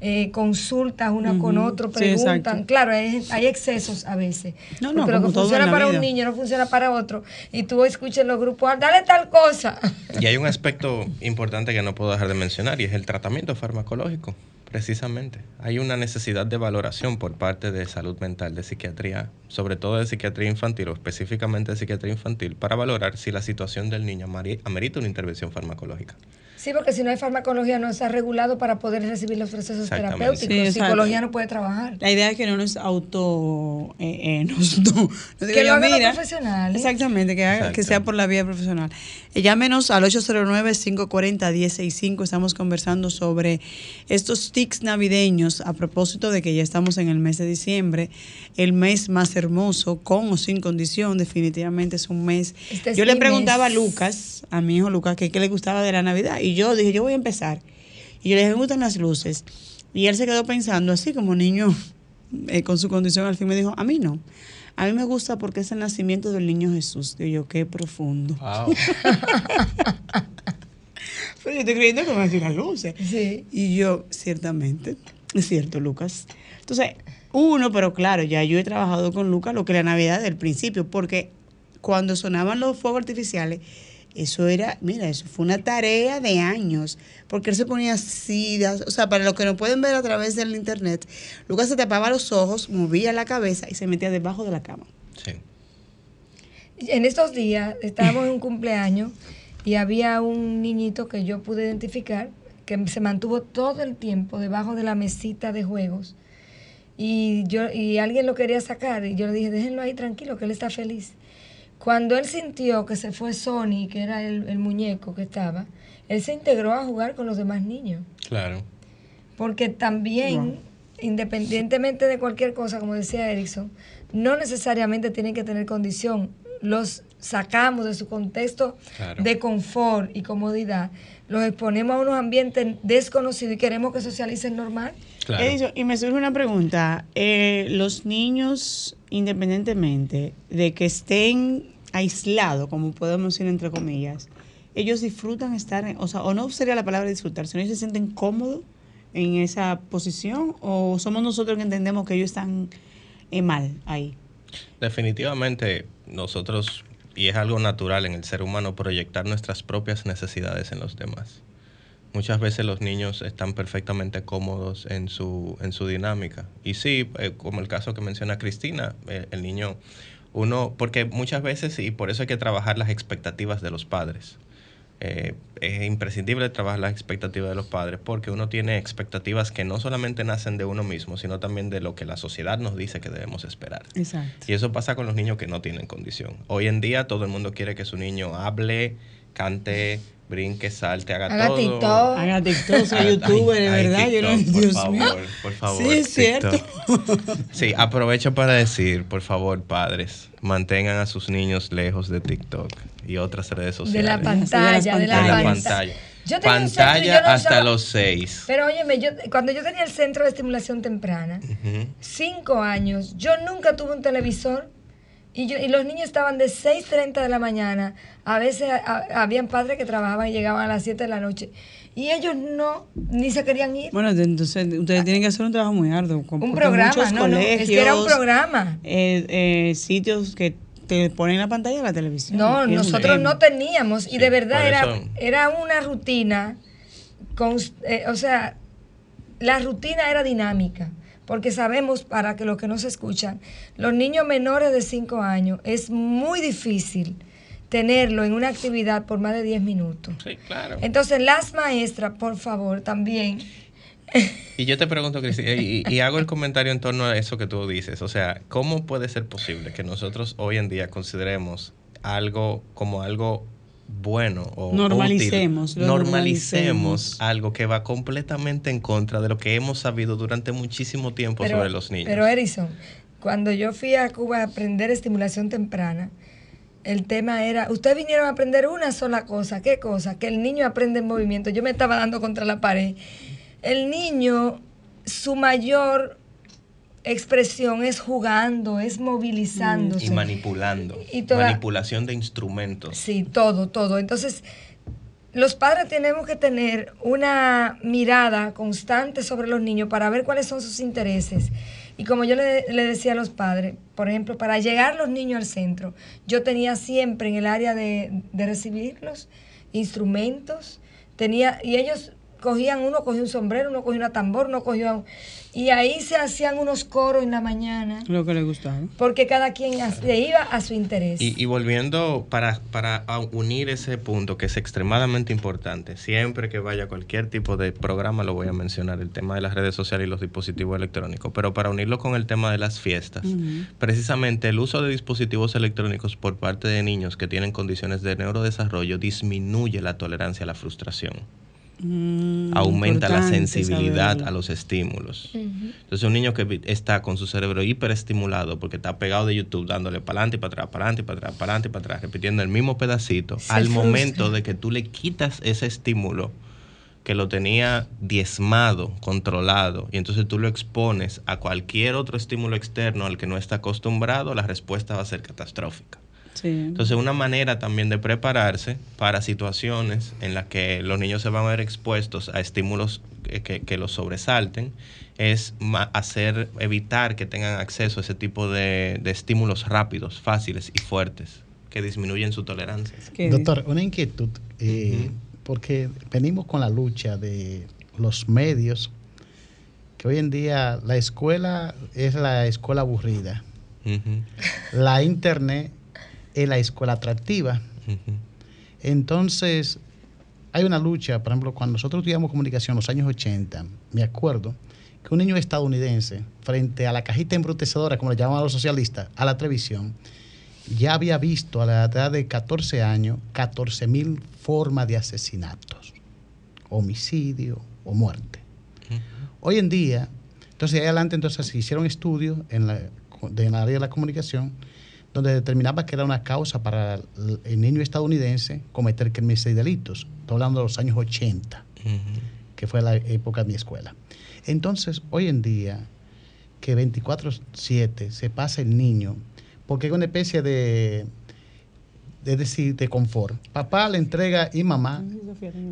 eh, consultas una con otro, preguntan. claro, hay, hay excesos a veces. No, no, porque lo que funciona para vida. un niño no funciona para otro. Y tú escuchas los grupos, "Ah, dale tal cosa. Y hay un aspecto importante que no puedo dejar de mencionar y es el tratamiento farmacológico. Precisamente. Hay una necesidad de valoración por parte de salud mental, de psiquiatría, sobre todo de psiquiatría infantil o específicamente de psiquiatría infantil, para valorar si la situación del niño amerita una intervención farmacológica. Sí, porque si no hay farmacología no está regulado para poder recibir los procesos terapéuticos. Sí. Psicología no puede trabajar. La idea es que no nos auto... eh, eh, nos- no, no Que lo mira, profesionales. Exactamente, que, haga- que sea por la vía profesional. Eh, llámenos al 809-540-1065. Estamos conversando sobre estos tics navideños a propósito de que ya estamos en el mes de diciembre, el mes más hermoso, con o sin condición. Definitivamente es un mes. Este es yo le preguntaba mes. a Lucas, a mi hijo Lucas, que qué le gustaba de la Navidad. Y yo dije, yo voy a empezar. Y yo le dije, me gustan las luces. Y él se quedó pensando, así como niño eh, con su condición, al fin me dijo, a mí no. A mí me gusta porque es el nacimiento del niño Jesús. Digo yo, qué profundo. Pero yo estoy creyendo que me decir las luces. Sí. Y yo, ciertamente, es cierto, Lucas. Entonces, uno, pero claro, ya yo he trabajado con Lucas lo que la Navidad del principio, porque cuando sonaban los fuegos artificiales, eso era, mira, eso fue una tarea de años, porque él se ponía así, o sea, para los que no pueden ver a través del internet, Lucas se tapaba los ojos, movía la cabeza y se metía debajo de la cama. Sí. En estos días estábamos en un cumpleaños y había un niñito que yo pude identificar que se mantuvo todo el tiempo debajo de la mesita de juegos y yo y alguien lo quería sacar y yo le dije déjenlo ahí tranquilo que él está feliz cuando él sintió que se fue Sony que era el, el muñeco que estaba él se integró a jugar con los demás niños Claro. porque también, independientemente de cualquier cosa, como decía Erickson, no necesariamente tienen que tener condición. Los sacamos de su contexto Claro. de confort y comodidad, los exponemos a unos ambientes desconocidos y queremos que socialicen normal. Claro. Y me surge una pregunta. Eh, los niños, independientemente de que estén aislados, como podemos decir entre comillas, ellos disfrutan estar, en- o sea, o no sería la palabra disfrutar, sino ellos se sienten cómodos en esa posición, o somos nosotros que entendemos que ellos están eh, mal ahí. Definitivamente nosotros, y es algo natural en el ser humano, proyectar nuestras propias necesidades en los demás. Muchas veces los niños están perfectamente cómodos en su, en su dinámica. Y sí, eh, como el caso que menciona Cristina, eh, el niño, uno, porque muchas veces, y por eso hay que trabajar las expectativas de los padres. Eh, es imprescindible trabajar las expectativas de los padres porque uno tiene expectativas que no solamente nacen de uno mismo, sino también de lo que la sociedad nos dice que debemos esperar. Exacto. Y eso pasa con los niños que no tienen condición. Hoy en día todo el mundo quiere que su niño hable, cante, brinque, salte, haga, Haga todo. TikTok. Haga TikTok, soy youtuber, de verdad. yo no, TikTok, por Dios favor, mío. por favor. Sí, es cierto. Sí, aprovecho para decir, por favor, padres, mantengan a sus niños lejos de TikTok y otras redes sociales. De la pantalla, de De la, la pantalla. pantalla. Yo tenía centro Pantalla yo no hasta usaba- los seis. Pero óyeme, yo, cuando yo tenía el centro de estimulación temprana, cinco años, yo nunca tuve un televisor y, yo, y los niños estaban de 6.30 de la mañana. A veces a- habían padres que trabajaban y llegaban a las 7 de la noche. Y ellos no, ni se querían ir. Bueno, entonces ustedes tienen que hacer un trabajo muy arduo. con- un programa, muchos no, no, es que era un programa. eh, eh, sitios que te ponen la pantalla de la televisión. No, nosotros no teníamos. y Sí, de verdad era, era una rutina. eh, o sea, la rutina era dinámica. Porque sabemos, para que los que nos escuchan, los niños menores de 5 años es muy difícil tenerlo en una actividad por más de 10 minutos. Sí, claro. Entonces, las maestras, por favor, también. Y yo te pregunto, Cristina, y, y hago el comentario en torno a eso que tú dices. O sea, ¿cómo puede ser posible que nosotros hoy en día consideremos algo como algo bueno o Normalicemos, útil? normalicemos normalicemos. algo que va completamente en contra de lo que hemos sabido durante muchísimo tiempo sobre los niños? Pero Edison, cuando yo fui a Cuba a aprender estimulación temprana, el tema era, ustedes vinieron a aprender una sola cosa, ¿qué cosa? Que el niño aprende en movimiento. Yo me estaba dando contra la pared. El niño, su mayor expresión es jugando, es movilizándose. y manipulando. Y toda- Manipulación de instrumentos. Sí, todo, todo. Entonces, los padres tenemos que tener una mirada constante sobre los niños para ver cuáles son sus intereses. Y como yo le, le decía a los padres, por ejemplo, para llegar los niños al centro, yo tenía siempre en el área de, de recibirlos instrumentos, tenía, y ellos cogían, uno cogía un sombrero, uno cogía una tambor, uno cogía... un- y ahí se hacían unos coros en la mañana, Lo que le gustaba. porque cada quien le iba a su interés. Y, y volviendo para, para unir ese punto que es extremadamente importante, siempre que vaya a cualquier tipo de programa lo voy a mencionar, el tema de las redes sociales y los dispositivos electrónicos, pero para unirlo con el tema de las fiestas, precisamente el uso de dispositivos electrónicos por parte de niños que tienen condiciones de neurodesarrollo disminuye la tolerancia a la frustración. Mm, aumenta la sensibilidad saberlo. a los estímulos. Entonces un niño que está con su cerebro hiperestimulado porque está pegado de YouTube dándole para adelante y para atrás, para adelante y para atrás, para adelante y para atrás, repitiendo el mismo pedacito, Se al frustra. momento de que tú le quitas ese estímulo que lo tenía diezmado, controlado, y entonces tú lo expones a cualquier otro estímulo externo al que no está acostumbrado, la respuesta va a ser catastrófica. Sí. Entonces, una manera también de prepararse para situaciones en las que los niños se van a ver expuestos a estímulos que, que- que los sobresalten es hacer, evitar que tengan acceso a ese tipo de, de estímulos rápidos, fáciles y fuertes que disminuyen su tolerancia. ¿Qué Doctor, una inquietud, eh, porque venimos con la lucha de los medios, que hoy en día la escuela es la escuela aburrida, Ujú, la internet es la escuela atractiva. Entonces, hay una lucha, por ejemplo, cuando nosotros estudiamos comunicación en los años 80, me acuerdo que un niño estadounidense, frente a la cajita embrutecedora, como le llamaban los socialistas, a la televisión, ya había visto a la edad de 14 años 14 mil formas de asesinatos, homicidio o muerte. Hoy en día, entonces ahí adelante entonces se hicieron estudios en la, de- en la área de la comunicación donde determinaba que era una causa para el, el niño estadounidense cometer crímenes y delitos. Estoy hablando de los años 80, Ujú. que fue la época de mi escuela. Entonces, hoy en día, que 24-7 se pasa el niño, porque es una especie de, de decir, de confort. Papá le entrega y mamá,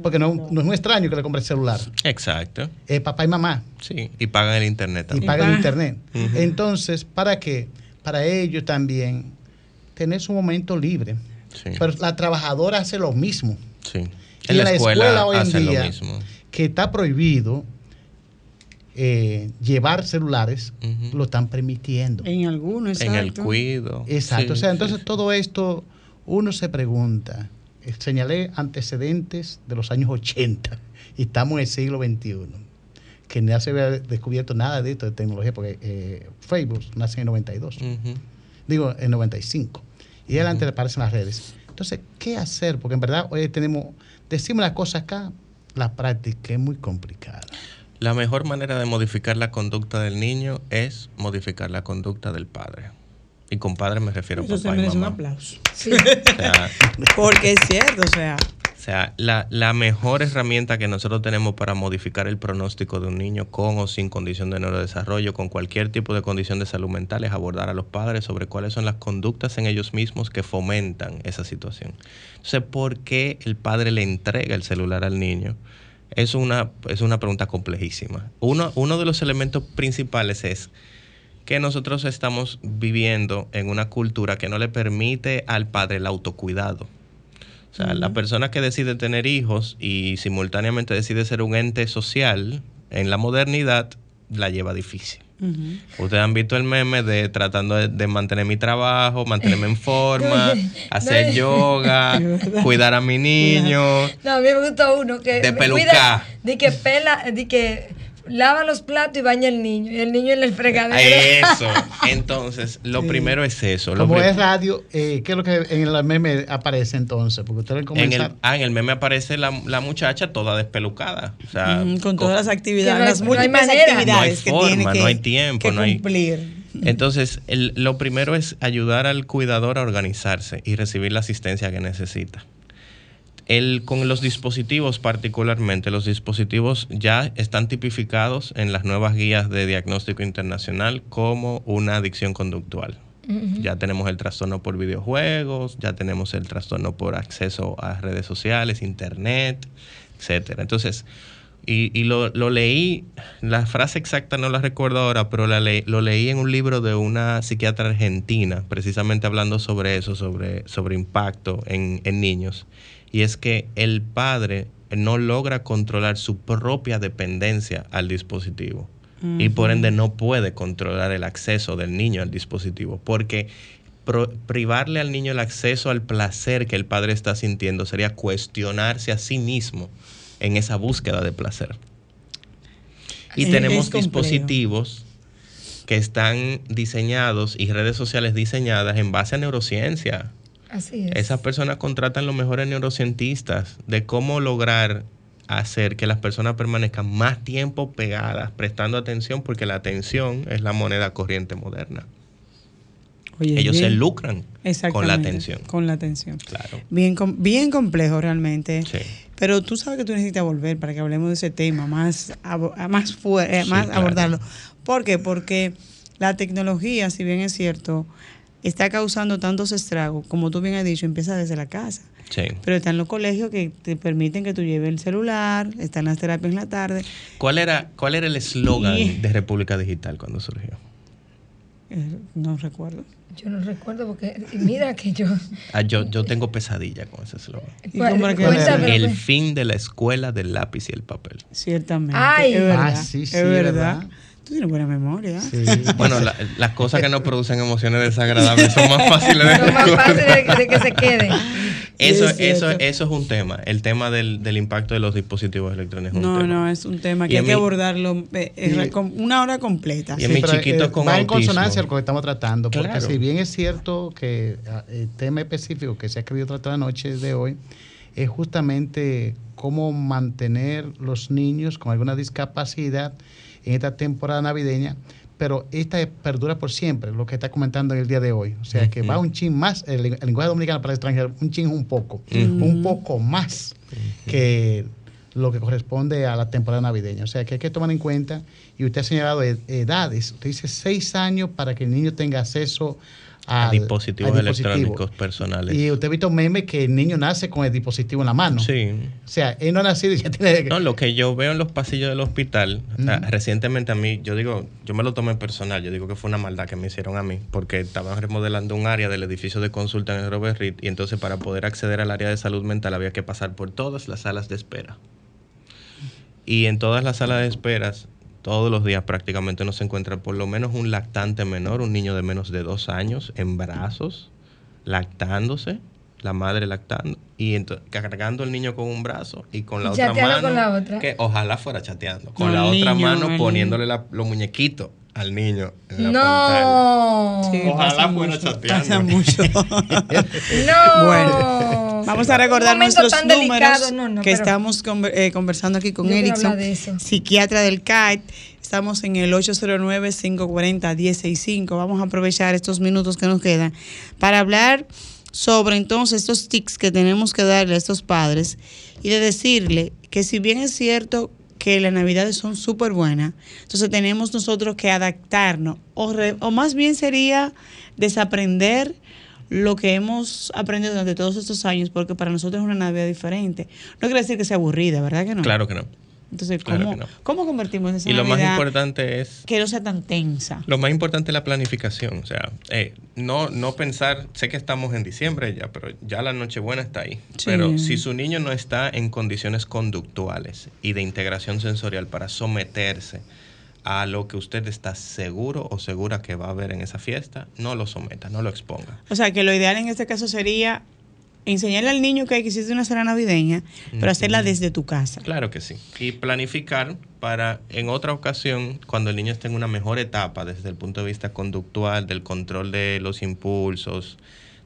porque no, no es un extraño que le compre el celular, Exacto. es papá y mamá Sí, y pagan el internet y también. pagan paga. internet. Entonces, ¿para qué? Para ellos también tener su momento libre. Sí, Pero la trabajadora hace lo mismo. sí. Y En la en la escuela, escuela hoy en día, lo mismo. Que está prohibido eh, llevar celulares, lo están permitiendo. En algunos, En el cuido. Exacto. Sí, o sea, sí, entonces sí. todo esto, uno se pregunta. eh, Señalé antecedentes de los años 80 y estamos en el siglo XXI. Que no se había descubierto nada de esto de tecnología, porque eh, Facebook nace en el 92. Ujú. digo, en 95. Y adelante le aparecen las redes. Entonces, ¿qué hacer? Porque en verdad hoy tenemos, decimos las cosas acá, la práctica es muy complicada. La mejor manera de modificar la conducta del niño es modificar la conducta del padre. Y con padre me refiero a se papá y un aplauso. Sí. O sea, Porque es cierto, o sea, o sea, la, la mejor herramienta que nosotros tenemos para modificar el pronóstico de un niño con o sin condición de neurodesarrollo, con cualquier tipo de condición de salud mental, es abordar a los padres sobre cuáles son las conductas en ellos mismos que fomentan esa situación. Entonces, ¿por qué el padre le entrega el celular al niño? Es una, es una pregunta complejísima. Uno, uno de los elementos principales es que nosotros estamos viviendo en una cultura que no le permite al padre el autocuidado. O sea, la persona que decide tener hijos y simultáneamente decide ser un ente social en la modernidad la lleva difícil. Ustedes han visto el meme de tratando de, de mantener mi trabajo, mantenerme en forma, hacer no. yoga, cuidar a mi niño. No, a mí me gustó uno que De me pelucar. cuida, de que pela, de que lava los platos y baña al niño y el niño en el fregadero. Eso. Entonces, lo primero es eso. Lo Como es radio, eh, ¿qué es lo que en el meme aparece entonces? Porque ustedes en el, ah, en el meme aparece la, la muchacha toda despelucada. O sea, Ujú, con co- todas las actividades, no hay- las no hay múltiples manera. actividades No hay que forma, tiene que, no hay tiempo, que no hay- cumplir. Entonces, el- lo primero es ayudar al cuidador a organizarse y recibir la asistencia que necesita. El, con los dispositivos particularmente, los dispositivos ya están tipificados en las nuevas guías de diagnóstico internacional como una adicción conductual. Ya tenemos el trastorno por videojuegos, ya tenemos el trastorno por acceso a redes sociales, internet, etcétera. Entonces, y, y lo, lo leí, la frase exacta no la recuerdo ahora, pero la le- lo leí en un libro de una psiquiatra argentina, precisamente hablando sobre eso, sobre, sobre impacto en, en niños. Y es que el padre no logra controlar su propia dependencia al dispositivo y por ende no puede controlar el acceso del niño al dispositivo porque privarle al niño el acceso al placer que el padre está sintiendo sería cuestionarse a sí mismo en esa búsqueda de placer. Y tenemos dispositivos que están diseñados y redes sociales diseñadas en base a neurociencia. Así es. Esas personas contratan los mejores neurocientistas de cómo lograr hacer que las personas permanezcan más tiempo pegadas, prestando atención, porque la atención es la moneda corriente moderna. Ellos se lucran con la atención. Con la atención. Claro. Bien, bien complejo realmente. Sí. Pero tú sabes que tú necesitas volver para que hablemos de ese tema, más, más, eh, más abordarlo. ¿Por qué? Porque la tecnología, si bien es cierto, está causando tantos estragos, como tú bien has dicho, empieza desde la casa. Sí. Pero están los colegios que te permiten que tú lleves el celular, están las terapias en la tarde. ¿Cuál era, cuál era el eslogan de República Digital cuando surgió? Eh, no recuerdo. Yo no recuerdo porque mira que yo... Ah, yo, yo tengo pesadilla con ese eslogan. El fin de la escuela del lápiz y el papel. Ciertamente. Ay. Es verdad. Ah, sí, sí, es verdad. ¿verdad? Tú tienes buena memoria. Sí. Bueno, la- las cosas que no producen emociones desagradables son más fáciles de más que se quede. Eso, Sí, es eso, eso es un tema, el tema del, del impacto de los dispositivos electrónicos. No, tema. no, es un tema Y que hay que abordarlo eh, eh, Y- una hora completa. Y a mis pero, chiquitos con va en autismo. consonancia con lo que estamos tratando, porque Claro. si bien es cierto que ah, el tema específico que se ha querido tratar la noche de hoy es justamente cómo mantener los niños con alguna discapacidad en esta temporada navideña, pero esta perdura por siempre, lo que está comentando en el día de hoy. O sea, que va un chin más, el, el lenguaje dominicano para el extranjero, un chin un poco, un poco más que lo que corresponde a la temporada navideña. O sea, que hay que tomar en cuenta, y usted ha señalado ed- edades, usted dice seis años para que el niño tenga acceso A al- dispositivos dispositivo. electrónicos personales. Y usted ha visto memes que el niño nace con el dispositivo en la mano. Sí. O sea, él no ha nacido y ya tiene... No, lo que yo veo en los pasillos del hospital, recientemente a mí, yo digo, yo me lo tomé personal, yo digo que fue una maldad que me hicieron a mí, porque estaban remodelando un área del edificio de consulta en el Robert Reed, y entonces para poder acceder al área de salud mental había que pasar por todas las salas de espera. Y en todas las salas de esperas, todos los días prácticamente uno se encuentra por lo menos un lactante menor, un niño de menos de dos años, en brazos, lactándose, la madre lactando, y cargando el niño con un brazo y con la Y otra mano. con la otra. Que ojalá fuera chateando. Con Al la otra niño, mano al poniéndole la- los muñequitos al niño en la pantalla. No. Sí, Ojalá pasa fuera mucho, chateando. Pasa mucho. No. Bueno, Vamos a recordar nuestros números delicado. No, no, que estamos conver- eh, conversando aquí con Erickson, de psiquiatra del CAIT. Estamos en el 809-540-165. Vamos a aprovechar estos minutos que nos quedan para hablar sobre entonces estos tics que tenemos que darle a estos padres y de decirle que si bien es cierto que las navidades son súper buenas, entonces tenemos nosotros que adaptarnos o, re- o más bien sería desaprender lo que hemos aprendido durante todos estos años, porque para nosotros es una Navidad diferente. No quiere decir que sea aburrida, ¿verdad que no? Claro que no. Entonces, Claro ¿cómo, que no. ¿cómo convertimos esa Y lo más importante es que no sea tan tensa? Lo más importante es la planificación, o sea, eh, no, no pensar, sé que estamos en diciembre ya, pero ya la Nochebuena está ahí. Sí. Pero si su niño no está en condiciones conductuales y de integración sensorial para someterse a lo que usted está seguro o segura que va a haber en esa fiesta, no lo someta, no lo exponga. O sea, que lo ideal en este caso sería enseñarle al niño que existe una cena navideña, pero hacerla desde tu casa. Claro que sí. Y planificar para en otra ocasión, cuando el niño esté en una mejor etapa desde el punto de vista conductual, del control de los impulsos,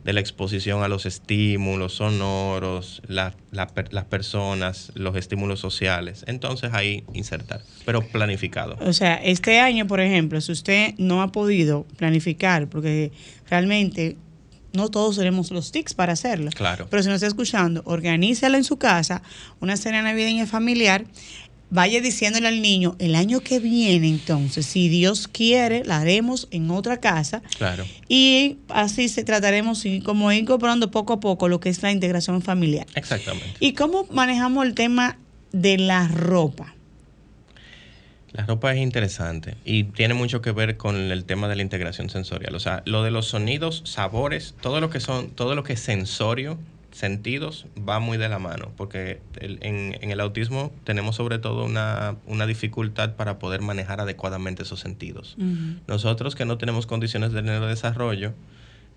de la exposición a los estímulos sonoros, la- la per- las personas, los estímulos sociales. Entonces ahí insertar, pero planificado. O sea, este año, por ejemplo, si usted no ha podido planificar, porque realmente no todos tenemos los tics para hacerlo. Claro. Pero si nos está escuchando, organícelo en su casa, una cena navideña familiar. Vaya diciéndole al niño, el año que viene, entonces, si Dios quiere, la haremos en otra casa. Claro. Y así se trataremos y como incorporando poco a poco lo que es la integración familiar. Exactamente. ¿Y cómo manejamos el tema de la ropa? La ropa es interesante y tiene mucho que ver con el tema de la integración sensorial. O sea, lo de los sonidos, sabores, todo lo que son, todo lo que es sensorio, sentidos va muy de la mano, porque el- en, en el autismo tenemos sobre todo una, una dificultad para poder manejar adecuadamente esos sentidos. Nosotros que no tenemos condiciones de neurodesarrollo,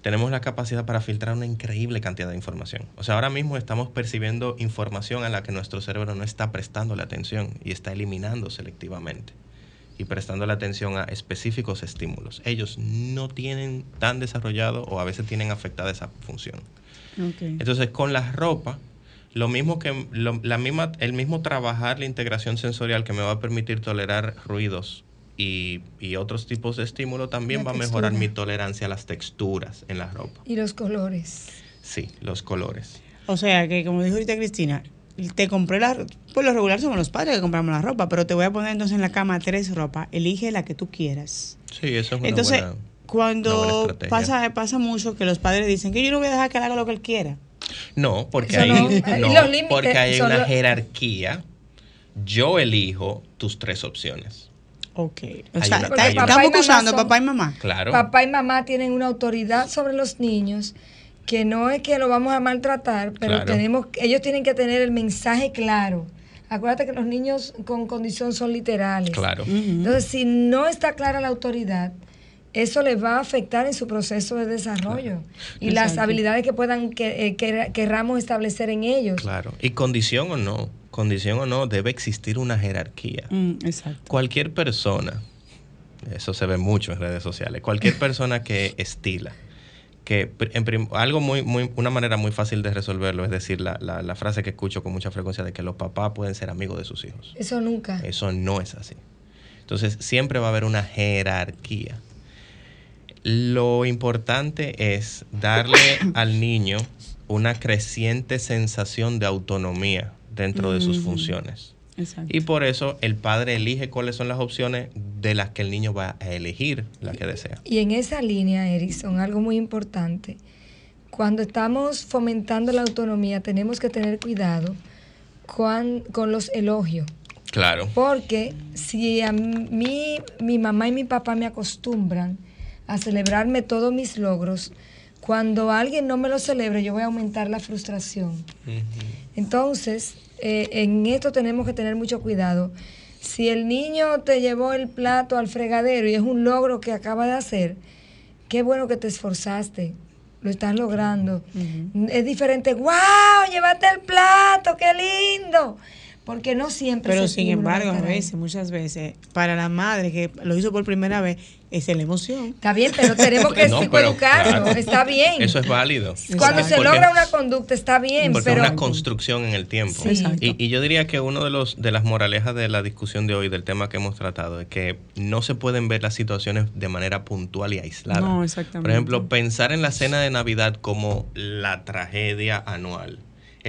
tenemos la capacidad para filtrar una increíble cantidad de información. O sea, ahora mismo estamos percibiendo información a la que nuestro cerebro no está prestando la atención y está eliminando selectivamente y prestando la atención a específicos estímulos. Ellos no tienen tan desarrollado o a veces tienen afectada esa función. Entonces, con la ropa, lo mismo que lo- la misma, el mismo trabajar la integración sensorial que me va a permitir tolerar ruidos y, y otros tipos de estímulo también La va a mejorar mi tolerancia a las texturas en la ropa. Y los colores. Sí, los colores. O sea que, como dijo ahorita Cristina, te compré la Por lo regular somos los padres que compramos la ropa, pero te voy a poner entonces en la cama tres ropas. Elige la que tú quieras. Sí, eso es una Entonces, buena. una buena cuando pasa, pasa mucho que los padres dicen que yo no voy a dejar que él haga lo que él quiera. No, porque Eso ahí, no, límites porque hay una jerarquía. Yo elijo tus tres opciones. Ok. O Hay sea, una- está- hay una- estamos Papá y mamá usando son- papá y mamá. Claro. Papá y mamá tienen una autoridad sobre los niños que no es que lo vamos a maltratar, pero Claro. tenemos, ellos tienen que tener el mensaje claro. Acuérdate que los niños con condición son literales. Claro. Entonces, si no está clara la autoridad, eso les va a afectar en su proceso de desarrollo y las habilidades que puedan que, eh, que- querramos establecer en ellos. Claro. Y condición o no, condición o no, debe existir una jerarquía. Mm, exacto. Cualquier persona, eso se ve mucho en redes sociales, cualquier persona que estila, que en prim- algo muy, muy, una manera muy fácil de resolverlo es decir la, la- la frase que escucho con mucha frecuencia de que los papás pueden ser amigos de sus hijos. Eso nunca. Eso no es así. Entonces, siempre va a haber una jerarquía. Lo importante es darle al niño una creciente sensación de autonomía dentro de sus Ujú. funciones. Exacto. Y por eso el padre elige cuáles son las opciones de las que el niño va a elegir la que desea. Y en esa línea, Erickson, algo muy importante. Cuando estamos fomentando la autonomía, tenemos que tener cuidado con, con los elogios. Claro. Porque si a mí, mi mamá y mi papá me acostumbran a celebrarme todos mis logros, cuando alguien no me lo celebre, yo voy a aumentar la frustración. Entonces, eh, en esto tenemos que tener mucho cuidado. Si el niño te llevó el plato al fregadero y es un logro que acaba de hacer, qué bueno que te esforzaste, lo estás logrando. Es diferente, wow, llevaste el plato, qué lindo. Porque no siempre Pero ese sin embargo, a veces, muchas veces, para la madre que lo hizo por primera vez, es la emoción. Está bien, pero tenemos que No, psicoeducarlo, claro, está bien. Eso es válido. Cuando se Porque- logra una conducta está bien, Porque pero es una construcción en el tiempo. Sí. Exacto. Y, y yo diría que uno de los de las moralejas de la discusión de hoy, del tema que hemos tratado, es que no se pueden ver las situaciones de manera puntual y aislada. No, exactamente. Por ejemplo, pensar en la cena de Navidad como la tragedia anual.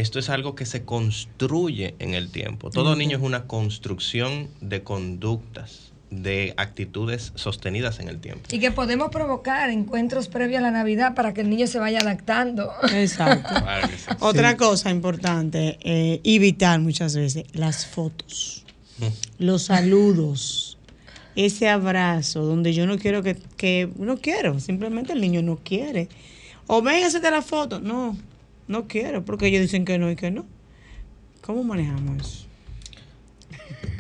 Esto es algo que se construye en el tiempo. Todo niño es una construcción de conductas, de actitudes sostenidas en el tiempo. y que podemos provocar encuentros previos a la Navidad para que el niño se vaya adaptando. Exacto. Sí. Otra cosa importante, eh, evitar muchas veces las fotos, los saludos, ese abrazo, donde yo no quiero que, que no quiero, simplemente el niño no quiere. O ven, hacerte la foto. No, no quiero, porque ellos dicen que no y que no. ¿Cómo manejamos eso?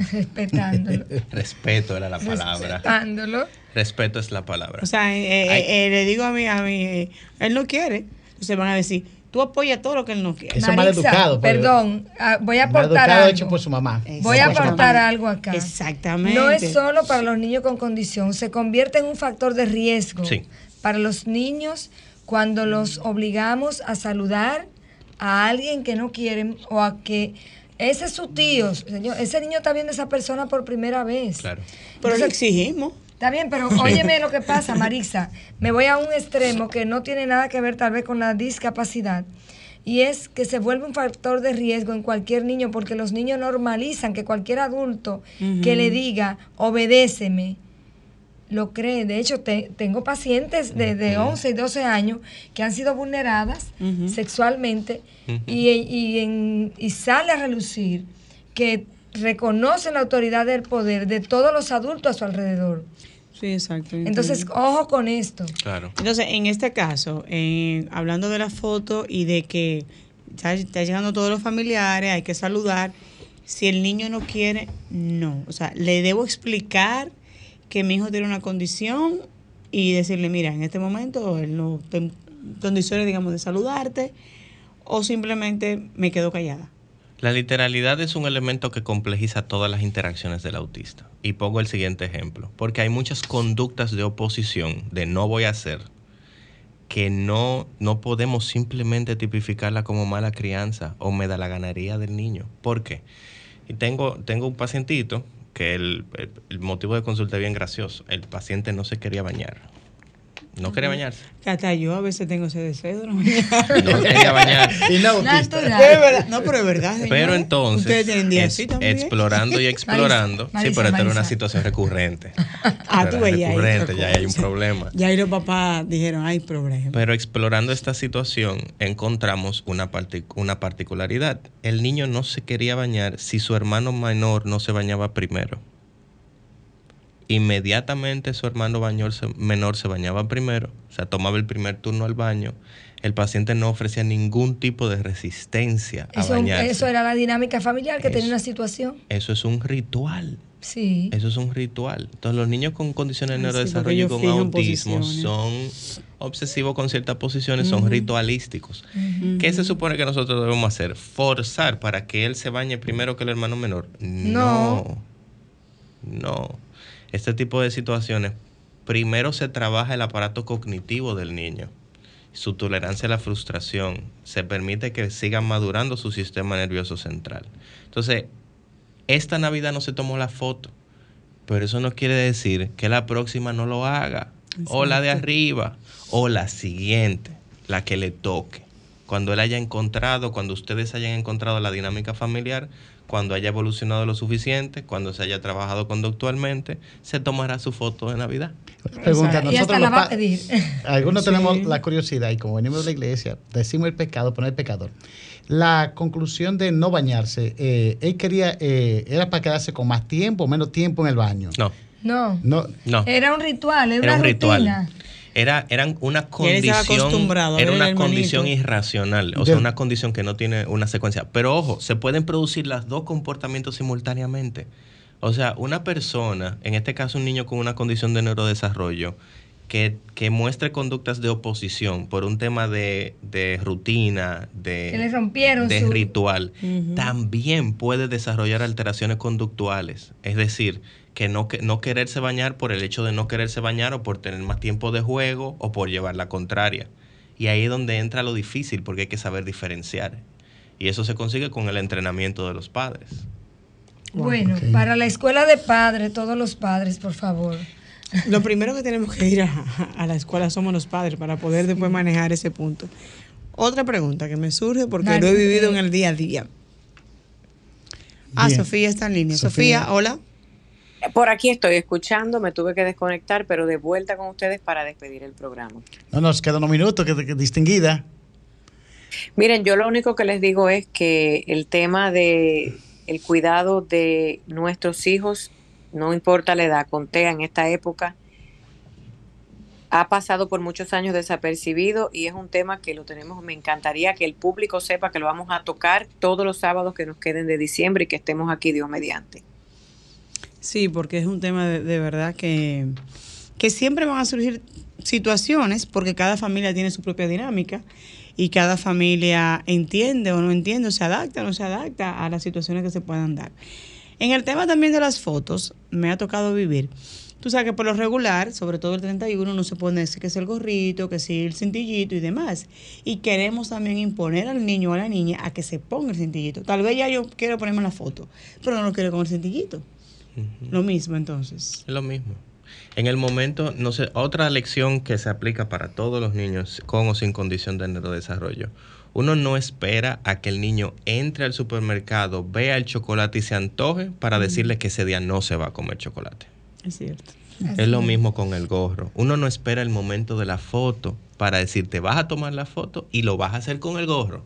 respetándolo. Respeto era la palabra. Respetándolo. Respeto es la palabra. O sea, eh, eh, eh, le digo a mí, a mí, eh, él no quiere. Entonces van a decir, tú apoyas todo lo que él no quiere. Eso es Maritza, maleducado, pero- Perdón, ah, voy a aportar algo. hecho por su mamá. Voy a aportar algo acá. Exactamente. No es solo para los niños con condición, se convierte en un factor de riesgo Sí. para los niños cuando los obligamos a saludar a alguien que no quieren o a que ese es su tío, señor, ese niño está viendo a esa persona por primera vez. Claro. Pero lo exigimos. Está bien, pero óyeme lo que pasa, Marisa. Me voy a un extremo que no tiene nada que ver tal vez con la discapacidad. Y es que se vuelve un factor de riesgo en cualquier niño porque los niños normalizan que cualquier adulto que le diga, obedéceme, lo cree. De hecho, te- tengo pacientes de, de 11 y 12 años que han sido vulneradas sexualmente y, y, en- y sale a relucir que reconocen la autoridad del poder de todos los adultos a su alrededor. Sí, exacto. Entonces, ojo con esto. Claro. Entonces, en este caso, eh, hablando de la foto y de que está, está llegando todos los familiares, hay que saludar. Si el niño no quiere, no. O sea, le debo explicar que mi hijo tiene una condición y decirle, mira, en este momento él no en condiciones, digamos, de saludarte o simplemente me quedo callada. La literalidad es un elemento que complejiza todas las interacciones del autista. Y pongo el siguiente ejemplo, porque hay muchas conductas de oposición, de no voy a hacer, que no, no podemos simplemente tipificarla como mala crianza o me da la ganaría del niño. ¿Por qué? Y tengo, tengo un pacientito que el, el- el motivo de consulta es bien gracioso. El paciente no se quería bañar. No quería bañarse. Que hasta yo a veces tengo ese deseo. ¿no? No quería bañarse. Y no. No, pero es verdad. Pero entonces, Ustedes tienen días es- así también. explorando y explorando, sí, Marisa, pero esta era una situación recurrente. Ah, tú hay recurrente, ya hay un problema. Ya ahí los papás dijeron, hay problema. Pero explorando esta situación encontramos una, partic- una particularidad. El niño no se quería bañar si su hermano menor no se bañaba primero. Inmediatamente su hermano bañor se- menor se bañaba primero, o sea, tomaba el primer turno al baño. El paciente no ofrecía ningún tipo de resistencia a Eso, bañarse. eso era la dinámica familiar que Eso. tenía una situación. Eso es un ritual. Sí. Eso es un ritual. Entonces, los niños con condiciones de neurodesarrollo y con autismo posiciones. son obsesivos con ciertas posiciones, son ritualísticos. ¿Qué se supone que nosotros debemos hacer? ¿Forzar para que él se bañe primero que el hermano menor? No. No. Este tipo de situaciones, primero se trabaja el aparato cognitivo del niño, su tolerancia a la frustración, se permite que siga madurando su sistema nervioso central. Entonces, esta Navidad no se tomó la foto, pero eso no quiere decir que la próxima no lo haga, o la de arriba, o la siguiente, la que le toque. Cuando él haya encontrado, cuando ustedes hayan encontrado la dinámica familiar, cuando haya evolucionado lo suficiente, cuando se haya trabajado conductualmente, se tomará su foto de Navidad. Pregunta, y nosotros hasta la va a pedir. Algunos Sí. tenemos la curiosidad y como venimos de la iglesia, decimos el pecado, pero no el pecador. La conclusión de no bañarse, eh, él quería, eh, era para quedarse con más tiempo o menos tiempo en el baño. No, No. No, no. Era un ritual, era, Era una un ritual. rutina. Era, eran una condición, era una condición irracional, o sea, una condición que no tiene una secuencia. Pero ojo, se pueden producir los dos comportamientos simultáneamente. O sea, una persona, en este caso un niño con una condición de neurodesarrollo, que, que muestre conductas de oposición por un tema de, de rutina, de, Que le rompieron de su- ritual, también puede desarrollar alteraciones conductuales. Es decir, que no, que no quererse bañar por el hecho de no quererse bañar o por tener más tiempo de juego o por llevar la contraria. Y ahí es donde entra lo difícil porque hay que saber diferenciar. Y eso se consigue con el entrenamiento de los padres. Bueno, para la escuela de padres, todos los padres, por favor. Lo primero que tenemos que ir a, a la escuela somos los padres para poder después manejar ese punto. Otra pregunta que me surge porque Dale. lo he vivido en el día a día. Ah, Bien. Sofía está en línea. Sofía. Sofía, hola. Por aquí estoy escuchando, me tuve que desconectar, pero de vuelta con ustedes para despedir el programa. no nos quedan unos minutos, que, que distinguida. Miren, yo lo único que les digo es que el tema de el cuidado de nuestros hijos, no importa la edad, con TEA en esta época, ha pasado por muchos años desapercibido y es un tema que lo tenemos, me encantaría que el público sepa que lo vamos a tocar todos los sábados que nos queden de diciembre y que estemos aquí Dios mediante. Sí, porque es un tema de, de verdad que, que siempre van a surgir situaciones porque cada familia tiene su propia dinámica y cada familia entiende o no entiende, o se adapta o no se adapta a las situaciones que se puedan dar. En el tema también de las fotos, me ha tocado vivir. Tú sabes que por lo regular, sobre todo el 31, no se pone que es el gorrito, que sí el cintillito y demás. Y queremos también imponer al niño o a la niña a que se ponga el cintillito. Tal vez ya yo quiero ponerme la foto, pero no lo quiero con el cintillito. Lo mismo entonces. Es lo mismo. En el momento, no sé, otra lección que se aplica para todos los niños con o sin condición de neurodesarrollo. Uno no espera a que el niño entre al supermercado, vea el chocolate y se antoje para decirle que ese día no se va a comer chocolate. Es cierto. Es lo mismo con el gorro. Uno no espera el momento de la foto para decirte vas a tomar la foto y lo vas a hacer con el gorro.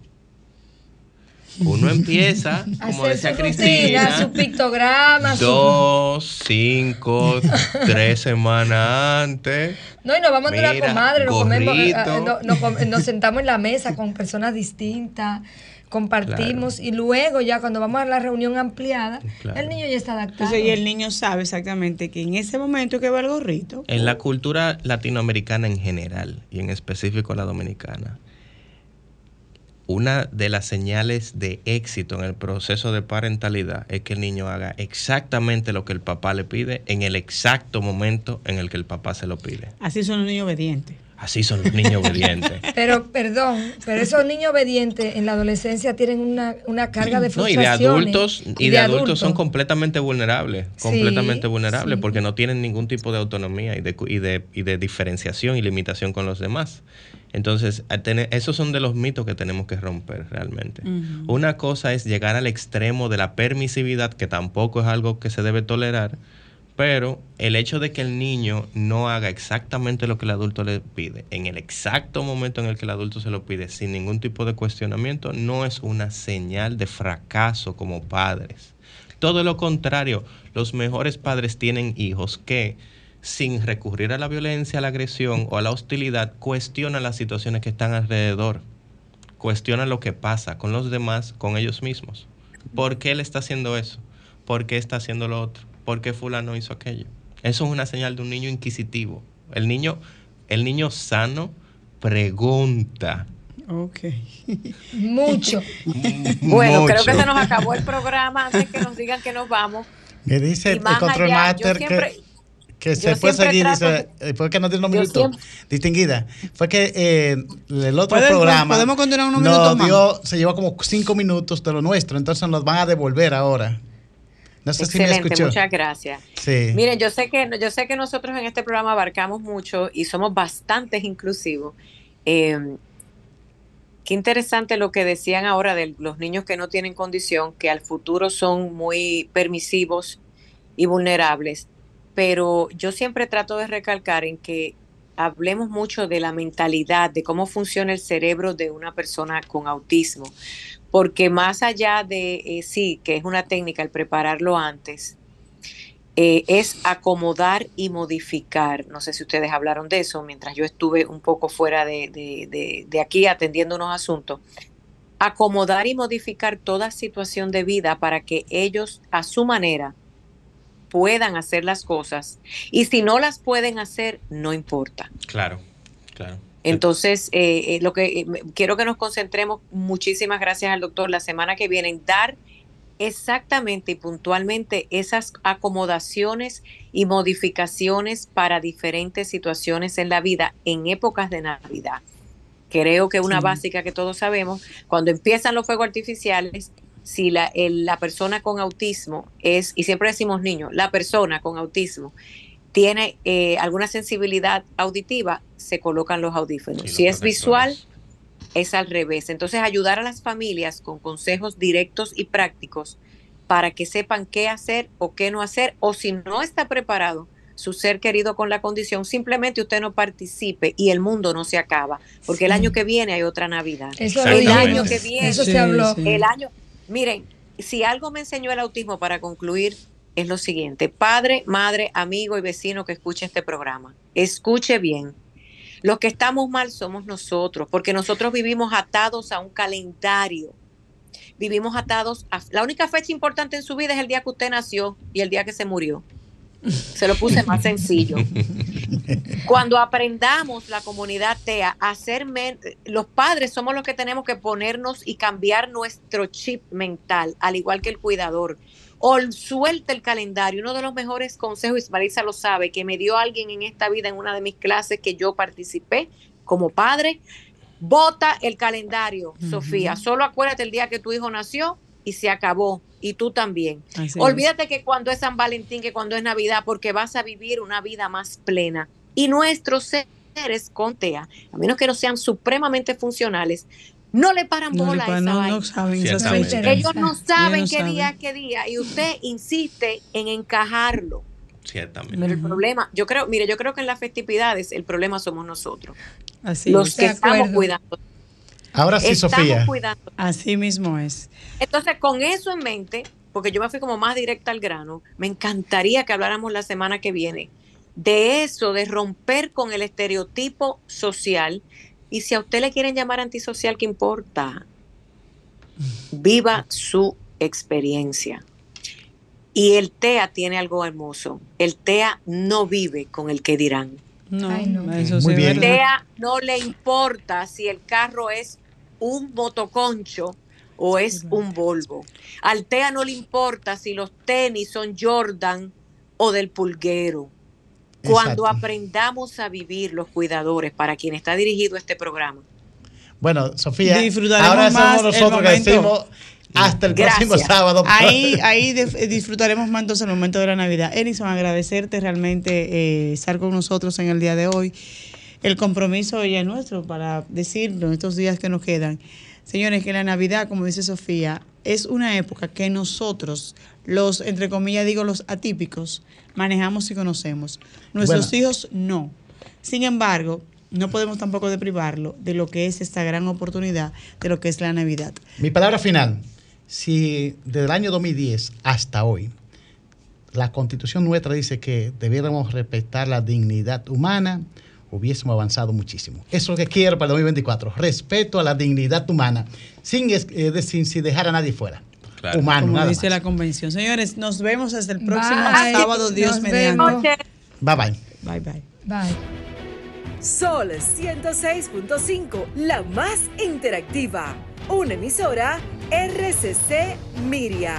Uno empieza, como Hacer decía su rutina, Cristina, su pictograma, su- dos, cinco, tres semanas antes. No, y nos vamos a una Mira, comadre, nos, comemos, eh, eh, no- nos sentamos en la mesa con personas distintas, compartimos y luego ya cuando vamos a la reunión ampliada, Claro. el niño ya está adaptado. Entonces, y el niño sabe exactamente que en ese momento que va el gorrito. En la cultura latinoamericana en general y en específico la dominicana, una de las señales de éxito en el proceso de parentalidad es que el niño haga exactamente lo que el papá le pide en el exacto momento en el que el papá se lo pide. Así son los niños obedientes. Así son los niños obedientes. Pero, perdón, pero esos niños obedientes en la adolescencia tienen una, una carga de No, y frustración. de adultos, y de adultos son completamente vulnerables, Sí, completamente vulnerables, sí. porque no tienen ningún tipo de autonomía y de, cu- y de, y de diferenciación y limitación con los demás. Entonces, esos son de los mitos que tenemos que romper realmente. Una cosa es llegar al extremo de la permisividad, que tampoco es algo que se debe tolerar, pero el hecho de que el niño no haga exactamente lo que el adulto le pide, en el exacto momento en el que el adulto se lo pide, sin ningún tipo de cuestionamiento, no es una señal de fracaso como padres. Todo lo contrario, los mejores padres tienen hijos que, sin recurrir a la violencia, a la agresión o a la hostilidad, cuestionan las situaciones que están alrededor, cuestionan lo que pasa con los demás, con ellos mismos. ¿Por qué él está haciendo eso? ¿Por qué está haciendo lo otro? ¿Por qué fulano hizo aquello? Eso es una señal de un niño inquisitivo. El niño, el niño sano pregunta. Ok. Mucho. Bueno, creo que se nos acabó el programa antes que nos digan que nos vamos. Me dice el control allá, master yo que, que se yo puede siempre seguir, trato dice, eh, fue que unos yo minutos. siempre- Distinguida, fue que eh, el otro ¿Podemos- programa podemos continuar unos nos minutos dio, se llevó como cinco minutos de lo nuestro, entonces nos van a devolver ahora. No sé si me Excelente, escuchó. muchas gracias. Sí. Miren, yo sé que yo sé que nosotros en este programa abarcamos mucho y somos bastante inclusivos. Eh, qué interesante lo que decían ahora de los niños que no tienen condición, que al futuro son muy permisivos y vulnerables. Pero yo siempre trato de recalcar en que hablemos mucho de la mentalidad, de cómo funciona el cerebro de una persona con autismo. Porque más allá de, eh, sí, que es una técnica el prepararlo antes, eh, es acomodar y modificar. No sé si ustedes hablaron de eso mientras yo estuve un poco fuera de, de- aquí atendiendo unos asuntos. Acomodar y modificar toda situación de vida para que ellos a su manera puedan hacer las cosas. Y si no las pueden hacer, no importa. Claro, claro. Entonces, eh, eh, lo que eh, me- quiero que nos concentremos, muchísimas gracias al doctor, la semana que viene, en dar exactamente y puntualmente esas acomodaciones y modificaciones para diferentes situaciones en la vida en épocas de Navidad. Creo que una Sí. básica que todos sabemos, cuando empiezan los fuegos artificiales, si la, el- la persona con autismo es, y siempre decimos niño, la persona con autismo tiene eh, alguna sensibilidad auditiva, se colocan los audífonos. Sí, los si es visual, es al revés. Entonces, ayudar a las familias con consejos directos y prácticos para que sepan qué hacer o qué no hacer, o si no está preparado su ser querido con la condición, simplemente usted no participe y el mundo no se acaba, porque el año que viene hay otra Navidad. Eso El año que viene, Eso se habló. el año, miren, si algo me enseñó el autismo para concluir es lo siguiente, padre, madre, amigo y vecino que escuche este programa, escuche bien. Los que estamos mal somos nosotros, porque nosotros vivimos atados a un calendario. Vivimos atados a... La única fecha importante en su vida es el día que usted nació y el día que se murió. Se lo puse más sencillo. Cuando aprendamos la comunidad TEA a men- los padres somos los que tenemos que ponernos y cambiar nuestro chip mental, al igual que el cuidador. O suelta el calendario. Uno de los mejores consejos, Ismarisa lo sabe, que me dio alguien en esta vida en una de mis clases que yo participé como padre. Bota el calendario. Sofía. Solo acuérdate el día que tu hijo nació y se acabó. Y tú también. Así es. Olvídate que cuando es San Valentín, que cuando es Navidad, porque vas a vivir una vida más plena. Y nuestros seres con TEA, a menos que no sean supremamente funcionales, no le paran No, le bola a esa no, saben. Ellos no saben Ellos no qué saben. día es qué día y usted insiste en encajarlo. Ciertamente. Pero el problema, yo creo, mire, yo creo que en las festividades el problema somos nosotros, Así los es. que estamos cuidando. Ahora sí, Estamos Sofía. cuidando. Así mismo es. Entonces, con eso en mente, porque yo me fui como más directa al grano, me encantaría que habláramos la semana que viene de eso, de romper con el estereotipo social. Y si a usted le quieren llamar antisocial, ¿qué importa? Viva su experiencia. Y el TEA tiene algo hermoso. El TEA no vive con el que dirán. No, Ay, no. eso Muy sí es bien. TEA no le importa si el carro es un motoconcho o es un Volvo. Al TEA no le importa si los tenis son Jordan o del pulguero. Cuando Exacto. aprendamos a vivir los cuidadores, para quien está dirigido este programa, Bueno, Sofía, Disfrutaremos ahora más somos nosotros que decimos hasta el próximo Gracias. sábado. Ahí, ahí disfrutaremos más entonces el momento de la Navidad. Edison, agradecerte realmente eh, estar con nosotros en el día de hoy. El compromiso ya es nuestro para decirlo en estos días que nos quedan. Señores, que la Navidad, como dice Sofía, es una época que nosotros, los, entre comillas, digo, los atípicos, manejamos y conocemos. Nuestros Bueno. hijos no. Sin embargo, no podemos tampoco deprivarlo de lo que es esta gran oportunidad, de lo que es la Navidad. Mi palabra final. Si desde el año 2010 hasta hoy, la constitución nuestra dice que debiéramos respetar la dignidad humana, hubiésemos avanzado muchísimo. Eso es lo que quiero para el 2024. Respeto a la dignidad humana, sin, eh, de- sin, sin dejar a nadie fuera. Claro. Humano, como nada dice más. la convención. Señores, nos vemos hasta el próximo Bye. sábado, Dios Nos mediante. Bye bye. Bye bye. Bye. Sol 106.5, la más interactiva. Una emisora RCC Miria.